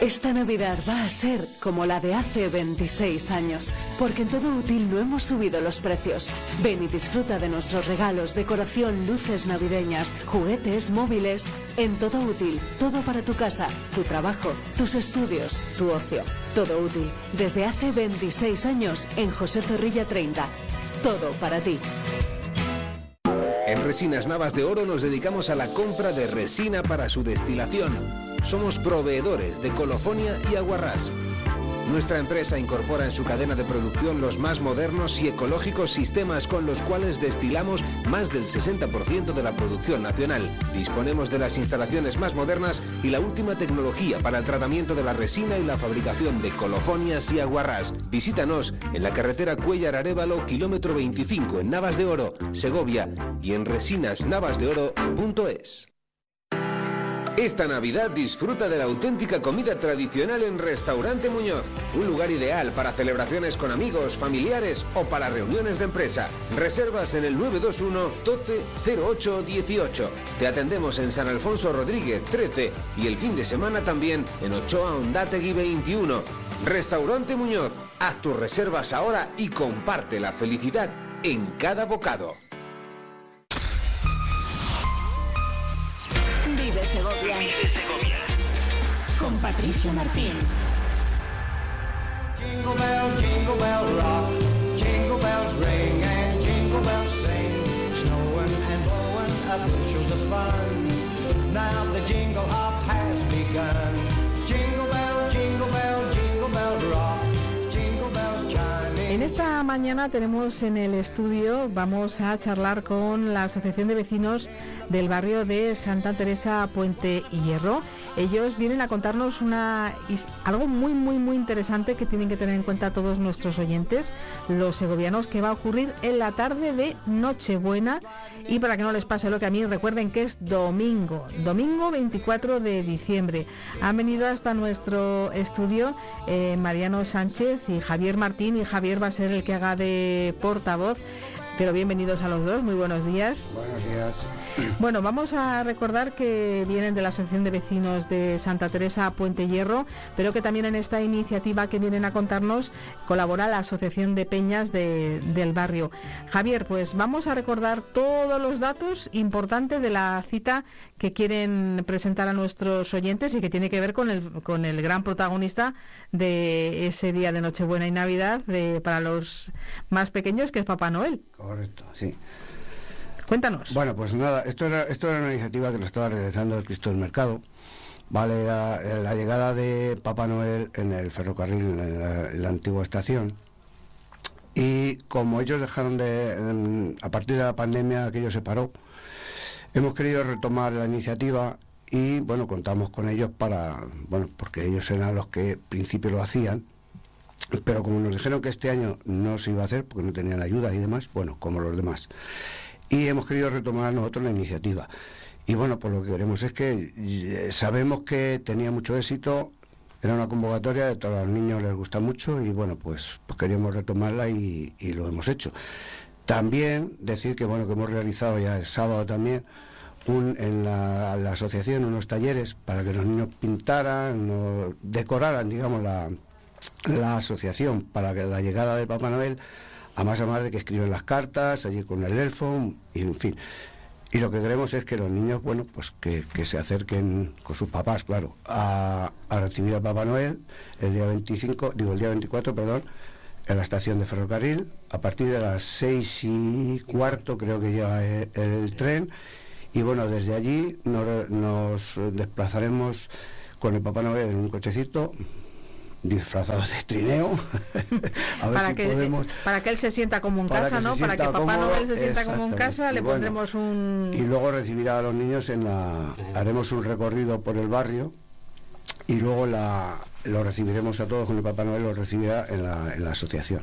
Esta Navidad va a ser como la de hace 26 años, porque en todo útil no hemos subido los precios. Ven y disfruta de nuestros regalos, decoración, luces navideñas, juguetes, móviles. En todo útil, todo para tu casa, tu trabajo, tus estudios, tu ocio. Todo útil, desde hace 26 años en José Zorrilla 30. Todo para ti. En Resinas Navas de Oro nos dedicamos a la compra de resina para su destilación somos proveedores de colofonia y aguarrás. Nuestra empresa incorpora en su cadena de producción los más modernos y ecológicos sistemas con los cuales destilamos más del 60% de la producción nacional. Disponemos de las instalaciones más modernas y la última tecnología para el tratamiento de la resina y la fabricación de colofonias y aguarrás. Visítanos en la carretera Cuellar Arevalo, kilómetro 25 en Navas de Oro, Segovia y en resinasnavasdeoro.es. Esta Navidad disfruta de la auténtica comida tradicional en Restaurante Muñoz, un lugar ideal para celebraciones con amigos, familiares o para reuniones de empresa. Reservas en el 921 12 08 18. Te atendemos en San Alfonso Rodríguez 13 y el fin de semana también en Ochoa Ondategui 21. Restaurante Muñoz, haz tus reservas ahora y comparte la felicidad en cada bocado. Vive Segovia. Con Patricia Martín. Jingle bell, jingle bell rock. Jingle bells ring and jingle bells sing. Snowing and blowing up bushels of fun. Now the jingle hop has begun. Esta mañana tenemos en el estudio, vamos a charlar con la Asociación de Vecinos del barrio de Santa Teresa Puente Hierro. Ellos vienen a contarnos una, algo muy, muy, muy interesante que tienen que tener en cuenta todos nuestros oyentes, los segovianos, que va a ocurrir en la tarde de Nochebuena. Y para que no les pase lo que a mí, recuerden que es domingo, domingo 24 de diciembre. Han venido hasta nuestro estudio eh, Mariano Sánchez y Javier Martín, y Javier va a ser el que haga de portavoz. Pero bienvenidos a los dos, muy buenos días. Buenos días. Bueno, vamos a recordar que vienen de la Asociación de Vecinos de Santa Teresa Puente Hierro, pero que también en esta iniciativa que vienen a contarnos colabora la Asociación de Peñas del barrio. Javier, pues vamos a recordar todos los datos importantes de la cita que quieren presentar a nuestros oyentes y que tiene que ver con el, con el gran protagonista de ese día de Nochebuena y Navidad de, para los más pequeños, que es Papá Noel. Correcto, sí. Cuéntanos. Bueno, pues nada, esto era, esto era una iniciativa que lo estaba realizando el Cristo del Mercado Vale, la, la llegada de Papá Noel en el ferrocarril, en la, en la antigua estación. Y como ellos dejaron de, a partir de la pandemia, aquello se paró, hemos querido retomar la iniciativa y bueno, contamos con ellos para, bueno, porque ellos eran los que en principio lo hacían, pero como nos dijeron que este año no se iba a hacer porque no tenían ayuda y demás, bueno, como los demás. Y hemos querido retomar nosotros la iniciativa. Y bueno, pues lo que queremos es que eh, sabemos que tenía mucho éxito, era una convocatoria, de todos los niños les gusta mucho y bueno, pues, pues queríamos retomarla y, lo hemos hecho. También decir que bueno, que hemos realizado ya el sábado también un- en la, asociación unos talleres para que los niños pintaran, decoraran, digamos, la, la asociación para que la llegada de Papá Noel, a más a más de que escriben las cartas, allí con el elfo, y en fin. Y lo que queremos es que los niños, bueno, pues que, que se acerquen con sus papás, claro, a, a recibir a Papá Noel el día 25, digo el día 24, perdón, en la estación de ferrocarril, a partir de las seis y cuarto creo que llega el, el tren, y bueno, desde allí nos, nos desplazaremos con el Papá Noel en un cochecito disfrazado de trineo, *laughs* a ver para, si que, podemos... para que él se sienta como en casa, ¿no? Para que Papá cómodo, Noel se sienta como en casa, le bueno, pondremos un... y luego recibirá a los niños en la haremos un recorrido por el barrio y luego la, lo recibiremos a todos con el Papá Noel lo recibirá en la, en la asociación.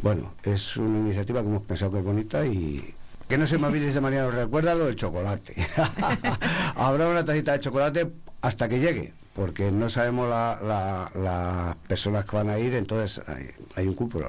Bueno es una iniciativa que hemos pensado que es bonita y que no se me olvide de nos recuerda lo del chocolate *laughs* habrá una tacita de chocolate hasta que llegue porque no sabemos la- la- las personas que van a ir entonces hay, hay un cupo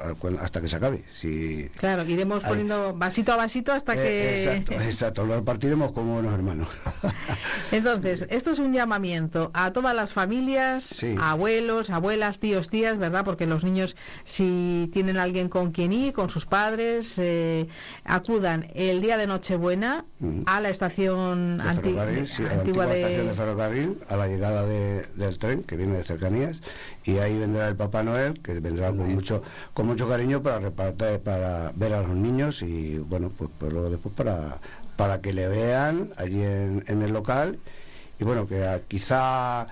hasta que se acabe si Claro, iremos poniendo vasito a vasito hasta eh, que... exacto *laughs* exacto lo repartiremos como buenos hermanos *laughs* Entonces, esto es un llamamiento a todas las familias, Sí. abuelos, abuelas, tíos, tías, ¿verdad? Porque los niños, si tienen alguien con quien ir, con sus padres, eh, acudan el día de Nochebuena Mm. a la estación anti- sí, la antigua antigua de... estación de ferrocarril, a la llegada de- del tren que viene de cercanías, y ahí vendrá el Papá Noel, que vendrá con mucho, con mucho cariño para repartir, para ver a los niños y bueno, pues, pues luego después para, para que le vean allí en, en el local. Y bueno, que quizá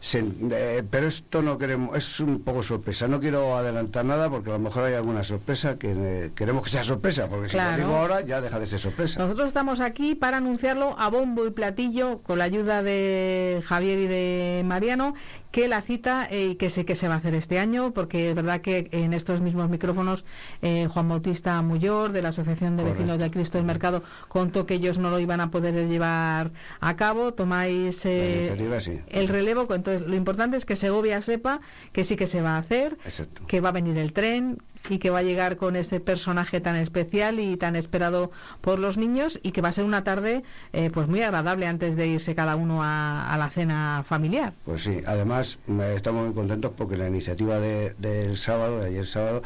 se- eh, pero esto no queremos, es un poco sorpresa. No quiero adelantar nada porque a lo mejor hay alguna sorpresa que eh, queremos que sea sorpresa, porque si lo digo ahora ya deja de ser sorpresa. Nosotros estamos aquí para anunciarlo a bombo y platillo con la ayuda de Javier y de Mariano que la cita eh, y que sé que se va a hacer este año porque es verdad que en estos mismos micrófonos eh, Juan Bautista Muyor de la Asociación de Vecinos del Cristo del Mercado contó que ellos no lo iban a poder llevar a cabo tomáis eh, sí. el relevo entonces lo importante es que Segovia sepa que sí que se va a hacer Exacto. que va a venir el tren y que va a llegar con ese personaje tan especial y tan esperado por los niños y que va a ser una tarde eh, pues muy agradable antes de irse cada uno a, a la cena familiar. Pues sí, además estamos muy contentos porque la iniciativa de- del sábado, de ayer sábado,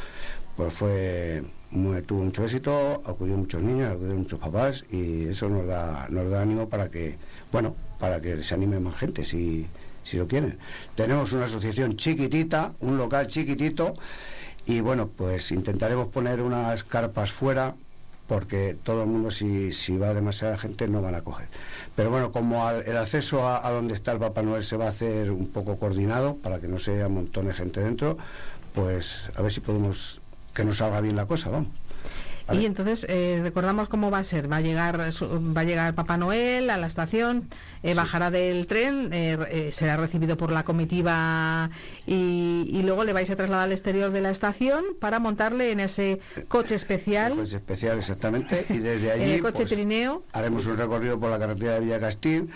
pues fue muy- tuvo mucho éxito, acudieron muchos niños, acudieron muchos papás y eso nos da, nos da ánimo para que, bueno, para que se anime más gente si, si lo quieren. Tenemos una asociación chiquitita, un local chiquitito y bueno, pues intentaremos poner unas carpas fuera porque todo el mundo si, si va demasiada gente no van a coger. Pero bueno, como al- el acceso a, donde está el Papá Noel se va a hacer un poco coordinado para que no sea un montón de gente dentro, pues a ver si podemos que nos salga bien la cosa, vamos. Vale. Y entonces eh, recordamos cómo va a ser. Va a llegar va a llegar Papá Noel a la estación, eh, bajará del tren, eh, eh, será recibido por la comitiva y, y luego le vais a trasladar al exterior de la estación para montarle en ese coche especial, Pues especial exactamente y desde allí en el coche pues, trineo. haremos un recorrido por la carretera de Villa Castín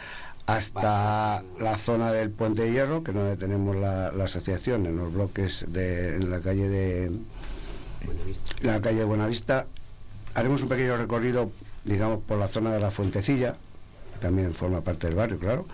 hasta la zona del Puente de Hierro, que es donde tenemos la, la asociación, en los bloques de en la calle de la calle Buenavista. Haremos un pequeño recorrido, digamos, por la zona de la Fuentecilla, que también forma parte del barrio, claro.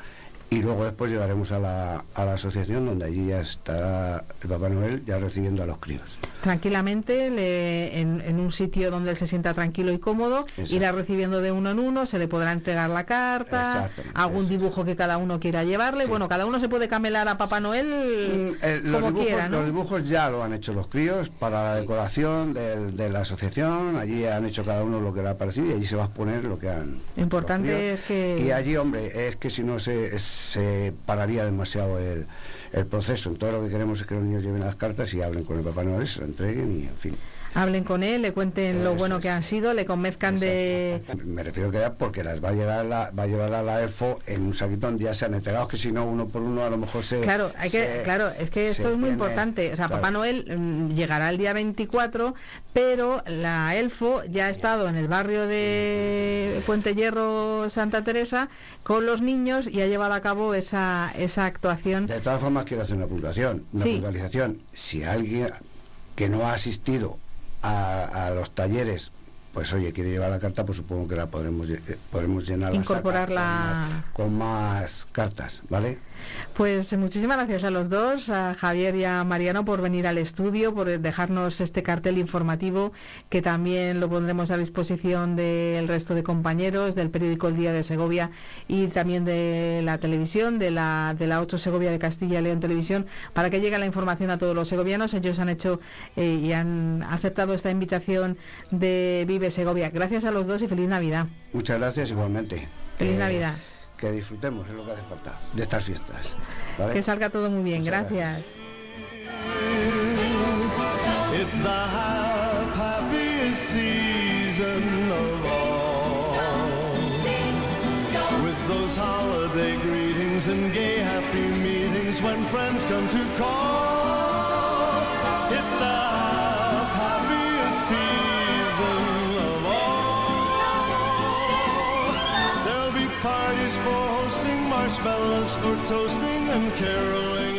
Y luego después llegaremos a la, a la asociación, donde allí ya estará el Papá Noel ya recibiendo a los críos. tranquilamente le- en, en un sitio donde él se sienta tranquilo y cómodo, Exacto. irá recibiendo de uno en uno, se le podrá entregar la carta, algún dibujo que cada uno quiera llevarle. Sí. Bueno, cada uno se puede camelar a Papá Noel Mm, eh, los, como dibujos, quiera, ¿no? los dibujos ya lo han hecho los críos para la decoración de, la asociación. Allí han hecho cada uno lo que le ha parecido y allí se va a exponer lo que han. Importante los es que- Y allí, hombre, es que si no se, es- se pararía demasiado el, el proceso. En todo lo que queremos es que los niños lleven las cartas y hablen con el Papá Noel, se lo entreguen y en fin hablen con él, le cuenten lo bueno que han sido, le convenzcan de... Me refiero que ya porque las va a llevar la, va a llevar a la EFO en un saquitón, ya sean entregados, que si no, uno por uno a lo mejor se... Claro, hay que, claro es que esto es muy importante. O sea, Papá Noel mm, llegará el día 24, pero la ELFO ya ha estado en el barrio de Puente Hierro, Santa Teresa, con los niños y ha llevado a cabo esa, esa actuación. De todas formas, quiero hacer una puntuación, una puntualización. Si alguien que no ha asistido a, los talleres pues oye, quiere llevar la carta, pues supongo que la podremos, eh, podremos llenar Incorporarla con más cartas, ¿vale? Pues muchísimas gracias a los dos, a Javier y a Mariano, por venir al estudio, por dejarnos este cartel informativo que también lo pondremos a disposición del resto de compañeros del periódico El Día de Segovia y también de la televisión, de la, de la 8 Segovia de Castilla y León Televisión, para que llegue la información a todos los segovianos. Ellos han hecho eh, y han aceptado esta invitación de Vive Segovia. Gracias a los dos y feliz Navidad. Muchas gracias igualmente. Feliz Navidad que disfrutemos, es lo que hace falta, de estas fiestas. Que salga todo muy bien, gracias. marshmallows for toasting and caroling.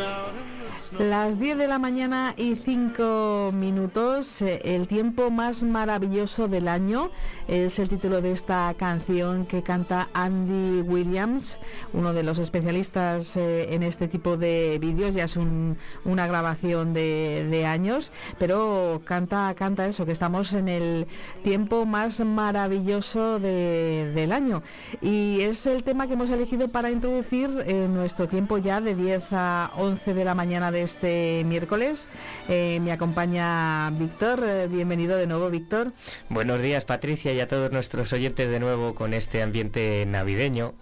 Las 10 de la mañana y 5 minutos, eh, el tiempo más maravilloso del año es el título de esta canción que canta Andy Williams, uno de los especialistas eh, en este tipo de vídeos, ya es una grabación de, años, pero canta, canta eso, que estamos en el tiempo más maravilloso del año. Y es el tema que hemos elegido para introducir en nuestro tiempo ya de 10 a 11 de la mañana de este miércoles. Eh, me acompaña Víctor. Eh, bienvenido de nuevo, Víctor. Buenos días, Patricia, y a todos nuestros oyentes de nuevo con este ambiente navideño.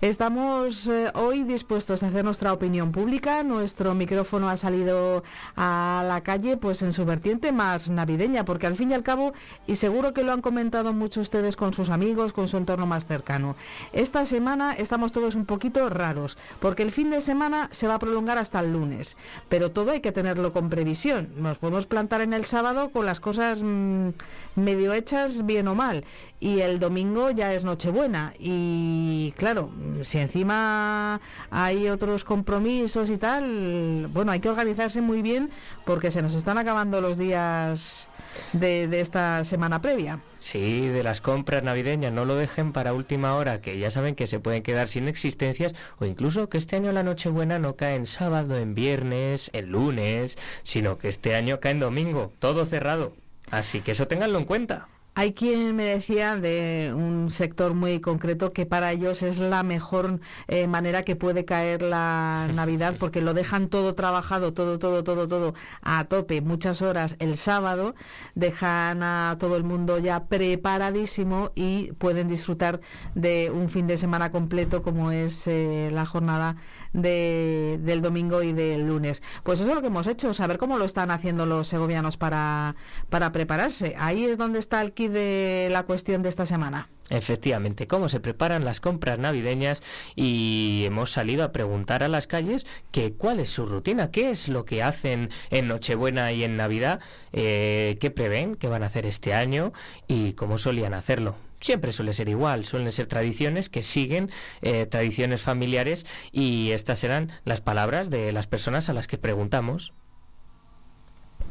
Estamos eh, hoy dispuestos a hacer nuestra opinión pública. Nuestro micrófono ha salido a la calle pues en su vertiente más navideña, porque al fin y al cabo, y seguro que lo han comentado muchos ustedes con sus amigos, con su entorno más cercano, esta semana estamos todos un poquito raros, porque el fin de semana se va a prolongar hasta el lunes, pero todo hay que tenerlo con previsión. Nos podemos plantar en el sábado con las cosas mm, medio hechas bien o mal y el domingo ya es Nochebuena. Y claro, si encima hay otros compromisos y tal, bueno, hay que organizarse muy bien porque se nos están acabando los días de, de esta semana previa. Sí, de las compras navideñas, no lo dejen para última hora, que ya saben que se pueden quedar sin existencias, o incluso que este año la Nochebuena no cae en sábado, en viernes, en lunes, sino que este año cae en domingo, todo cerrado. Así que eso tenganlo en cuenta. Hay quien me decía de un sector muy concreto que para ellos es la mejor eh, manera que puede caer la *laughs* Navidad porque lo dejan todo trabajado, todo, todo, todo, todo a tope, muchas horas. El sábado, dejan a todo el mundo ya preparadísimo y pueden disfrutar de un fin de semana completo como es eh, la jornada de, del domingo y del lunes. Pues eso es lo que hemos hecho, saber cómo lo están haciendo los segovianos para, para prepararse. Ahí es donde está el kit de la cuestión de esta semana. Efectivamente, cómo se preparan las compras navideñas y hemos salido a preguntar a las calles que cuál es su rutina, qué es lo que hacen en Nochebuena y en Navidad, eh, qué prevén que van a hacer este año y cómo solían hacerlo siempre suele ser igual, suelen ser tradiciones que siguen eh, tradiciones familiares y estas serán las palabras de las personas a las que preguntamos.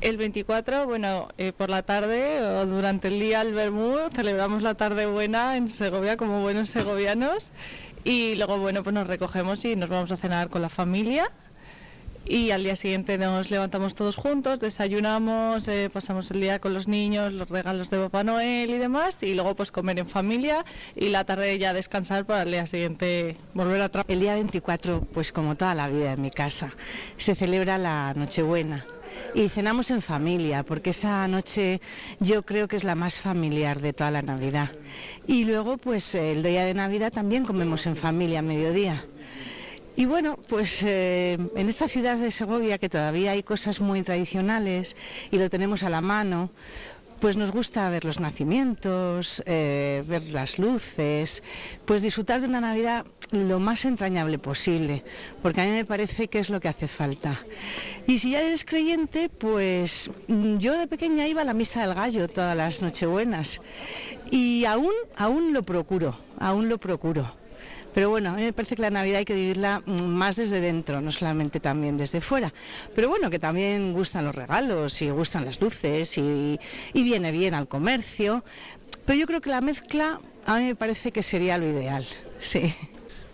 El 24, bueno, eh, por la tarde o durante el día al Bermú celebramos la tarde buena en Segovia como buenos segovianos y luego, bueno, pues nos recogemos y nos vamos a cenar con la familia y al día siguiente nos levantamos todos juntos, desayunamos, eh, pasamos el día con los niños, los regalos de Papá Noel y demás, y luego pues comer en familia y la tarde ya descansar para el día siguiente volver a trabajar. El día 24, pues como toda la vida en mi casa, se celebra la Nochebuena. Y cenamos en familia, porque esa noche yo creo que es la más familiar de toda la Navidad. Y luego, pues el día de Navidad también comemos en familia a mediodía. Y bueno, pues eh, en esta ciudad de Segovia, que todavía hay cosas muy tradicionales y lo tenemos a la mano, pues nos gusta ver los nacimientos, eh, ver las luces, pues disfrutar de una Navidad lo más entrañable posible, porque a mí me parece que es lo que hace falta. Y si ya eres creyente, pues mm, yo de pequeña iba a la misa del gallo todas las nochebuenas y aún, aún lo procuro, aún lo procuro. Pero bueno, a mí me parece que la Navidad hay que vivirla mm, más desde dentro, no solamente también desde fuera. Pero bueno, que también gustan los regalos y gustan las luces y, viene bien al comercio. Pero yo creo que la mezcla a mí me parece que sería lo ideal, sí.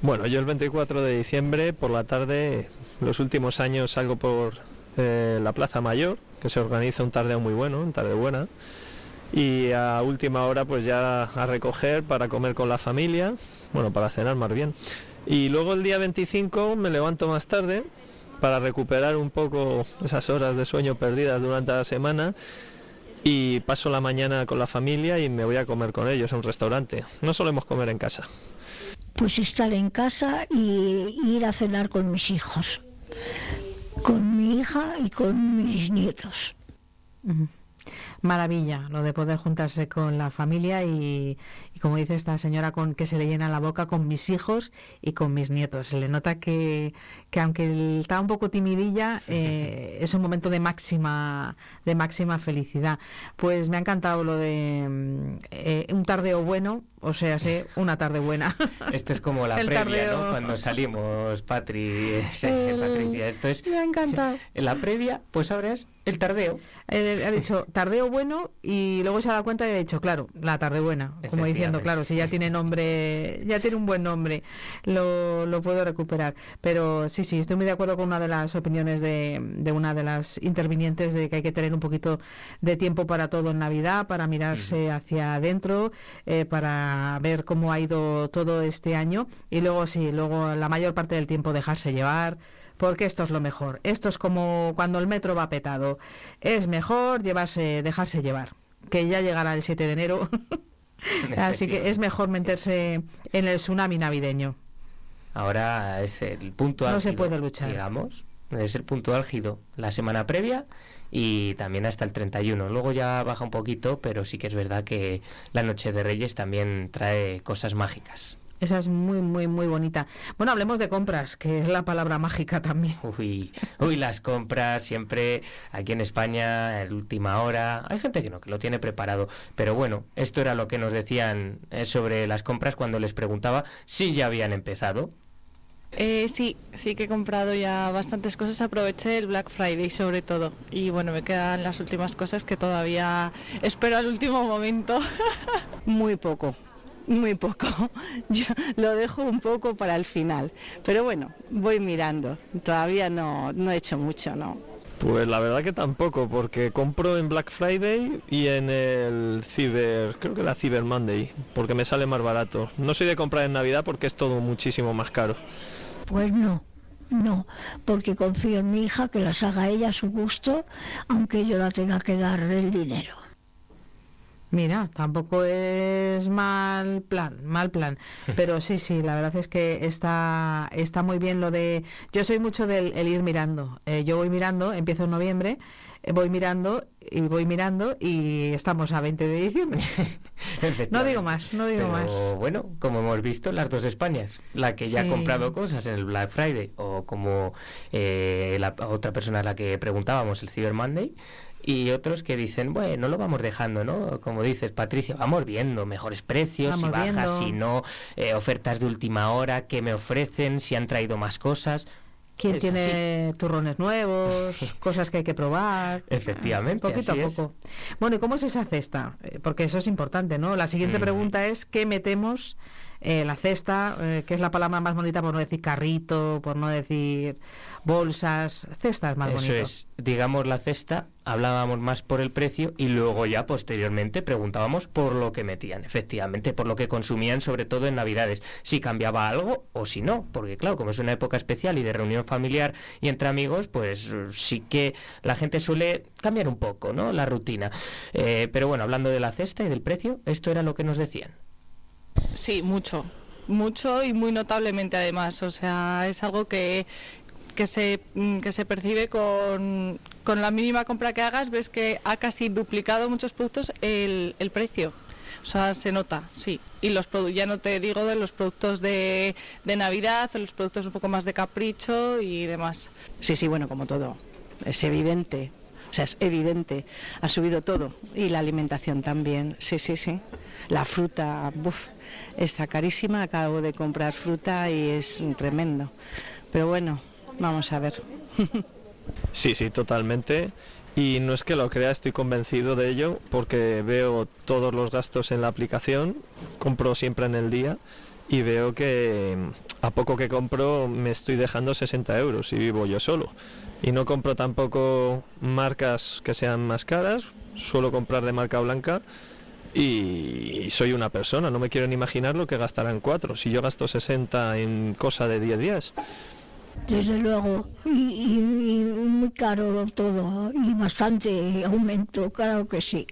Bueno, yo el 24 de diciembre por la tarde, los últimos años salgo por eh, la Plaza Mayor, que se organiza un tardeo muy bueno, un tarde buena. Y a última hora pues ya a recoger para comer con la familia, bueno, para cenar más bien. Y luego el día 25 me levanto más tarde para recuperar un poco esas horas de sueño perdidas durante la semana y paso la mañana con la familia y me voy a comer con ellos a un restaurante. No solemos comer en casa. Pues estar en casa y ir a cenar con mis hijos, con mi hija y con mis nietos. Maravilla, lo de poder juntarse con la familia y, como dice esta señora, con que se le llena la boca con mis hijos y con mis nietos. Se le nota que, que aunque está un poco timidilla, *laughs* eh, es un momento de máxima, de máxima felicidad. Pues me ha encantado lo de eh, un tardeo bueno, o sea, sí, una tarde buena. *laughs* Esto es como la El previa, tardeo. ¿no? Cuando salimos, Patri, *laughs* El- Patricia. Esto es Me ha encantado. en la previa, pues ahora es el tardeo. Eh, ha dicho tardeo bueno y luego se ha dado cuenta y ha dicho, claro, la tarde buena. Como diciendo, Claro, si ya tiene nombre, ya tiene un buen nombre, lo, lo puedo recuperar. Pero sí, sí, estoy muy de acuerdo con una de las opiniones de, de una de las intervinientes de que hay que tener un poquito de tiempo para todo en Navidad, para mirarse hacia adentro, eh, para ver cómo ha ido todo este año y luego sí, luego la mayor parte del tiempo dejarse llevar porque esto es lo mejor. Esto es como cuando el metro va petado. Es mejor llevarse, dejarse llevar, que ya llegará el 7 de enero. *laughs* Así que es mejor meterse en el tsunami navideño. Ahora es el punto No álgido. se puede luchar. Digamos, es el punto álgido la semana previa y también hasta el 31. Luego ya baja un poquito, pero sí que es verdad que la Noche de Reyes también trae cosas mágicas. Esa es muy, muy, muy bonita. Bueno, hablemos de compras, que es la palabra mágica también. Uy, uy, las compras siempre aquí en España, la última hora. Hay gente que no, que lo tiene preparado. Pero bueno, esto era lo que nos decían eh, sobre las compras cuando les preguntaba si ya habían empezado. Eh, sí, sí que he comprado ya bastantes cosas. Aproveché el Black Friday sobre todo. Y bueno, me quedan las últimas cosas que todavía espero al último momento. *laughs* Muy poco, muy poco. *laughs* Yo lo dejo un poco para el final. Pero bueno, voy mirando. Todavía no, no he hecho mucho, ¿no? Pues la verdad que tampoco, porque compro en Black Friday y en el Cyber, creo que la Cyber Monday, porque me sale más barato. No soy de comprar en Navidad porque es todo muchísimo más caro. Pues no, no, porque confío en mi hija que las haga ella a su gusto, aunque yo la tenga que dar el dinero. Mira, tampoco es mal plan, mal plan. Pero sí, sí, la verdad es que está, está muy bien lo de... Yo soy mucho del el ir mirando. Eh, yo voy mirando, empiezo en noviembre, eh, voy mirando y voy mirando y estamos a 20 de diciembre. *laughs* No digo más, no digo Pero más. bueno, como hemos visto, las dos Españas, la que ya Sí. ha comprado cosas en el Black Friday o como eh, la otra persona a la que preguntábamos, el Cyber Monday, y otros que dicen, bueno, lo vamos dejando, ¿no? Como dices, Patricia, vamos viendo mejores precios, si Vamos bajas, viendo. si no, eh, ofertas de última hora, qué me ofrecen, si han traído más cosas. ¿Quién Es tiene turrones nuevos, *laughs* cosas que hay que probar? Efectivamente, Poquito así a es. poco. Bueno, ¿y cómo es esa cesta? Eh, Porque eso es importante, ¿no? La siguiente Mm. pregunta es, ¿qué metemos eh, la cesta, eh, que es la palabra más bonita por no decir carrito, por no decir bolsas? Cesta es más Eso bonito. es, digamos la cesta, hablábamos más por el precio y luego ya posteriormente preguntábamos por lo que metían, efectivamente, por lo que consumían sobre todo en Navidades, si cambiaba algo o si no, porque claro, como es una época especial y de reunión familiar y entre amigos, pues sí que la gente suele cambiar un poco, ¿no? La rutina. Eh, pero bueno, hablando de la cesta y del precio, esto era lo que nos decían. Sí, mucho. mucho y muy notablemente además. O sea, es algo que, que, se, mm, que se percibe con, con la mínima compra que hagas, ves que ha casi duplicado muchos productos el, el precio. O sea, se nota, sí. Y los ya no te digo de los productos de, de Navidad, los productos un poco más de capricho y demás. Sí, sí, bueno, como todo. Es evidente. O sea, es evidente. Ha subido todo. Y la alimentación también. Sí, sí, sí. La fruta, buf, está carísima. Acabo de comprar fruta y es tremendo. Pero bueno, vamos a ver. *laughs* Sí, sí, totalmente. Y no es que lo crea, estoy convencido de ello porque veo todos los gastos en la aplicación, compro siempre en el día y veo que mm, a poco que compro me estoy dejando 60 euros y vivo yo solo. Y no compro tampoco marcas que sean más caras, suelo comprar de marca blanca y soy una persona, no me quiero imaginar lo que gastarán cuatro. Si yo gasto 60 en cosa de 10 días, Desde luego, y muy caro todo, y bastante aumento, claro que sí.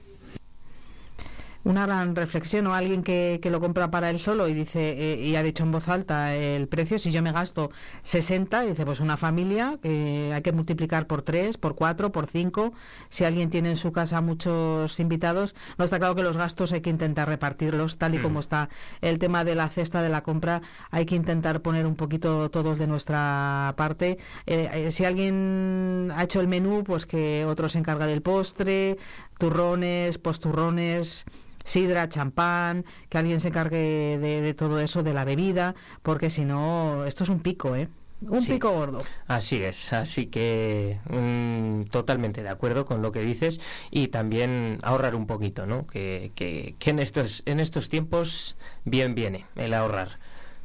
Una gran reflexión o alguien que, que lo compra para él solo y dice eh, y ha dicho en voz alta el precio, si yo me gasto 60, dice pues una familia que hay que multiplicar por 3, por 4, por 5. Si alguien tiene en su casa muchos invitados, no está claro que los gastos hay que intentar repartirlos tal y como está el tema de la cesta de la compra, hay que intentar poner un poquito todos de nuestra parte. Eh, eh, si alguien ha hecho el menú, pues que otro se encarga del postre, turrones, posturrones sidra, champán, que alguien se encargue de, de todo eso, de la bebida, porque si no, esto es un pico, ¿eh? Un Sí. pico gordo. Así es, así que mm, totalmente de acuerdo con lo que dices y también ahorrar un poquito, ¿no? Que, que, que en estos en estos tiempos bien viene el ahorrar.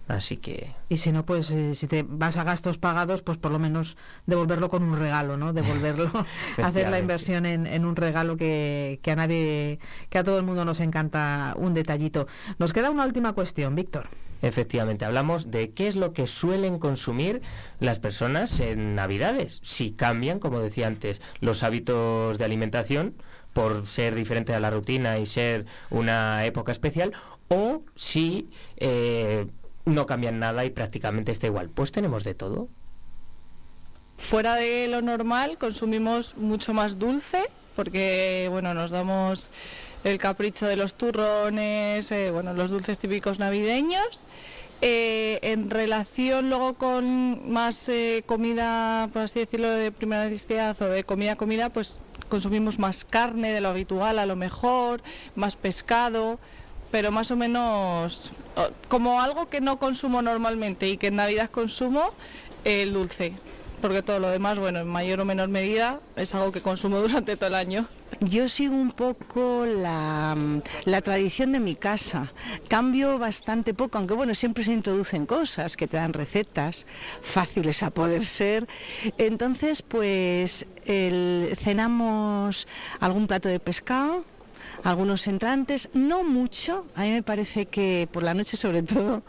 Así que Y si no, pues eh, si te vas a gastos pagados, pues por lo menos devolverlo con un regalo, ¿no? Devolverlo, *laughs* hacer la inversión en, en un regalo que, que a nadie, que a todo el mundo nos encanta un detallito. Nos queda una última cuestión, Víctor. efectivamente hablamos de qué es lo que suelen consumir las personas en Navidades. Si cambian, como decía antes, los hábitos de alimentación por ser diferente a la rutina y ser una época especial, o si eh, no cambian nada y prácticamente está igual. Pues tenemos de todo. Fuera de lo normal consumimos mucho más dulce porque bueno nos damos el capricho de los turrones, eh, bueno los dulces típicos navideños. Eh, en relación luego con más eh, comida, por así decirlo, de primera necesidad o de comida comida, pues consumimos más carne de lo habitual a lo mejor, más pescado, pero más o menos como algo que no consumo normalmente y que en Navidad consumo, el dulce. Porque todo lo demás, bueno, en mayor o menor medida, es algo que consumo *laughs* durante todo el año. Yo sigo un poco la, tradición de mi casa. Cambio bastante poco, aunque bueno, siempre se introducen cosas que te dan recetas fáciles a poder ser. Entonces, pues el- cenamos algún plato de pescado, algunos entrantes, no mucho, a mí me parece que por la noche sobre *laughs* todo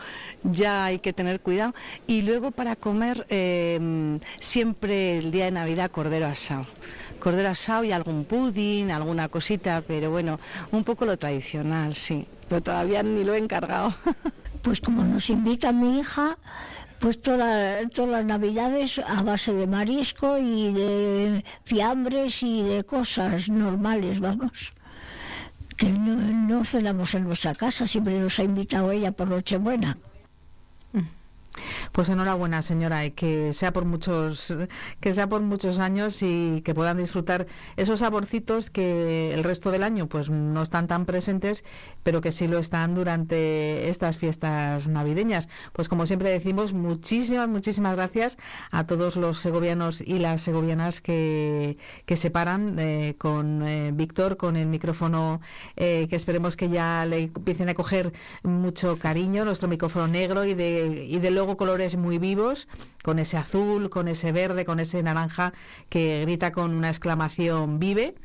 ya hay que tener cuidado. Y luego para comer eh, siempre el día de Navidad cordero asado. Cordero asado y algún pudding, alguna cosita, pero bueno, un poco lo tradicional, sí. Pero todavía ni lo he encargado. *laughs* Pues como nos invita mi hija, pues toda- todas las navidades a base de marisco y de fiambres y de cosas normales, vamos. Que no, no cenamos en nuestra casa, siempre nos ha invitado ella por Nochebuena. Pues enhorabuena, señora, y que sea por muchos, que sea por muchos años y que puedan disfrutar esos saborcitos que el resto del año pues no están tan presentes, pero que sí lo están durante estas fiestas navideñas. Pues como siempre decimos, muchísimas, muchísimas gracias a todos los segovianos y las segovianas que, que se paran eh, con eh, Víctor, con el micrófono eh, que esperemos que ya le empiecen a coger mucho cariño, nuestro micrófono negro y de, y de luego colores muy vivos, con ese azul, con ese verde, con ese naranja que grita con una exclamación vive,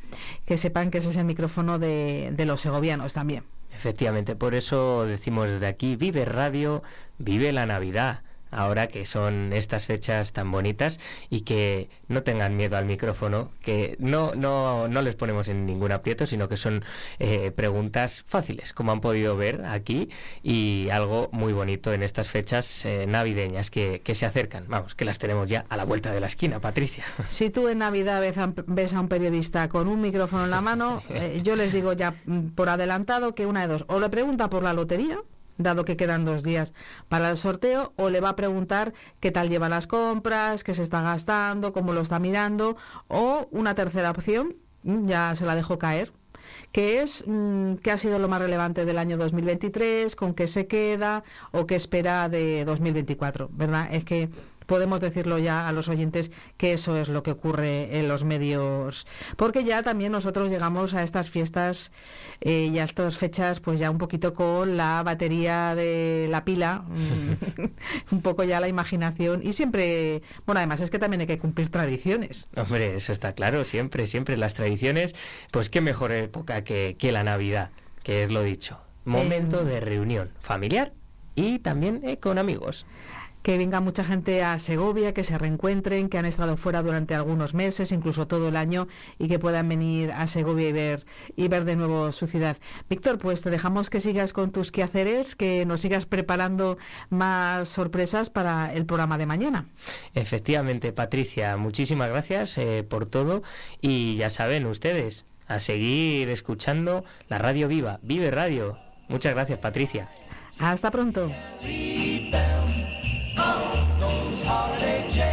que sepan que ese es el micrófono de, de los segovianos también. Efectivamente, por eso decimos desde aquí, vive radio, vive la Navidad. Ahora que son estas fechas tan bonitas y que no tengan miedo al micrófono, que no, no, no les ponemos en ningún aprieto, sino que son eh, preguntas fáciles, como han podido ver aquí, y algo muy bonito en estas fechas eh, navideñas que, que se acercan. Vamos, que las tenemos ya a la vuelta de la esquina, Patricia. *laughs* Si tú en Navidad ves a, ves a un periodista con un micrófono en la mano, *laughs* eh, yo les digo ya mm, por adelantado que una de dos, o le pregunta por la lotería, dado que quedan dos días para el sorteo, o le va a preguntar qué tal lleva las compras, qué se está gastando, cómo lo está mirando, o una tercera opción, mm, ya se la dejo caer, que es mm, qué ha sido lo más relevante del año 2023, con qué se queda o qué espera de 2024, ¿verdad? Es que podemos decirlo ya a los oyentes que eso es lo que ocurre en los medios, porque ya también nosotros llegamos a estas fiestas eh, y a estas fechas pues ya un poquito con la batería de la pila, mm, *laughs* un poco ya la imaginación y siempre, bueno, además es que también hay que cumplir tradiciones. Hombre, eso está claro, siempre, siempre las tradiciones, pues qué mejor época que, que la Navidad, que es lo dicho, momento Em. de reunión familiar y también eh, con amigos. Que venga mucha gente a Segovia, que se reencuentren, que han estado fuera durante algunos meses, incluso todo el año, y que puedan venir a Segovia y ver, y ver de nuevo su ciudad. Víctor, pues te dejamos que sigas con tus quehaceres, que nos sigas preparando más sorpresas para el programa de mañana. Efectivamente, Patricia, muchísimas gracias eh, por todo y ya saben ustedes, a seguir escuchando la radio viva, Vive Radio. Muchas gracias, Patricia. Hasta pronto. Oh, those holiday jams.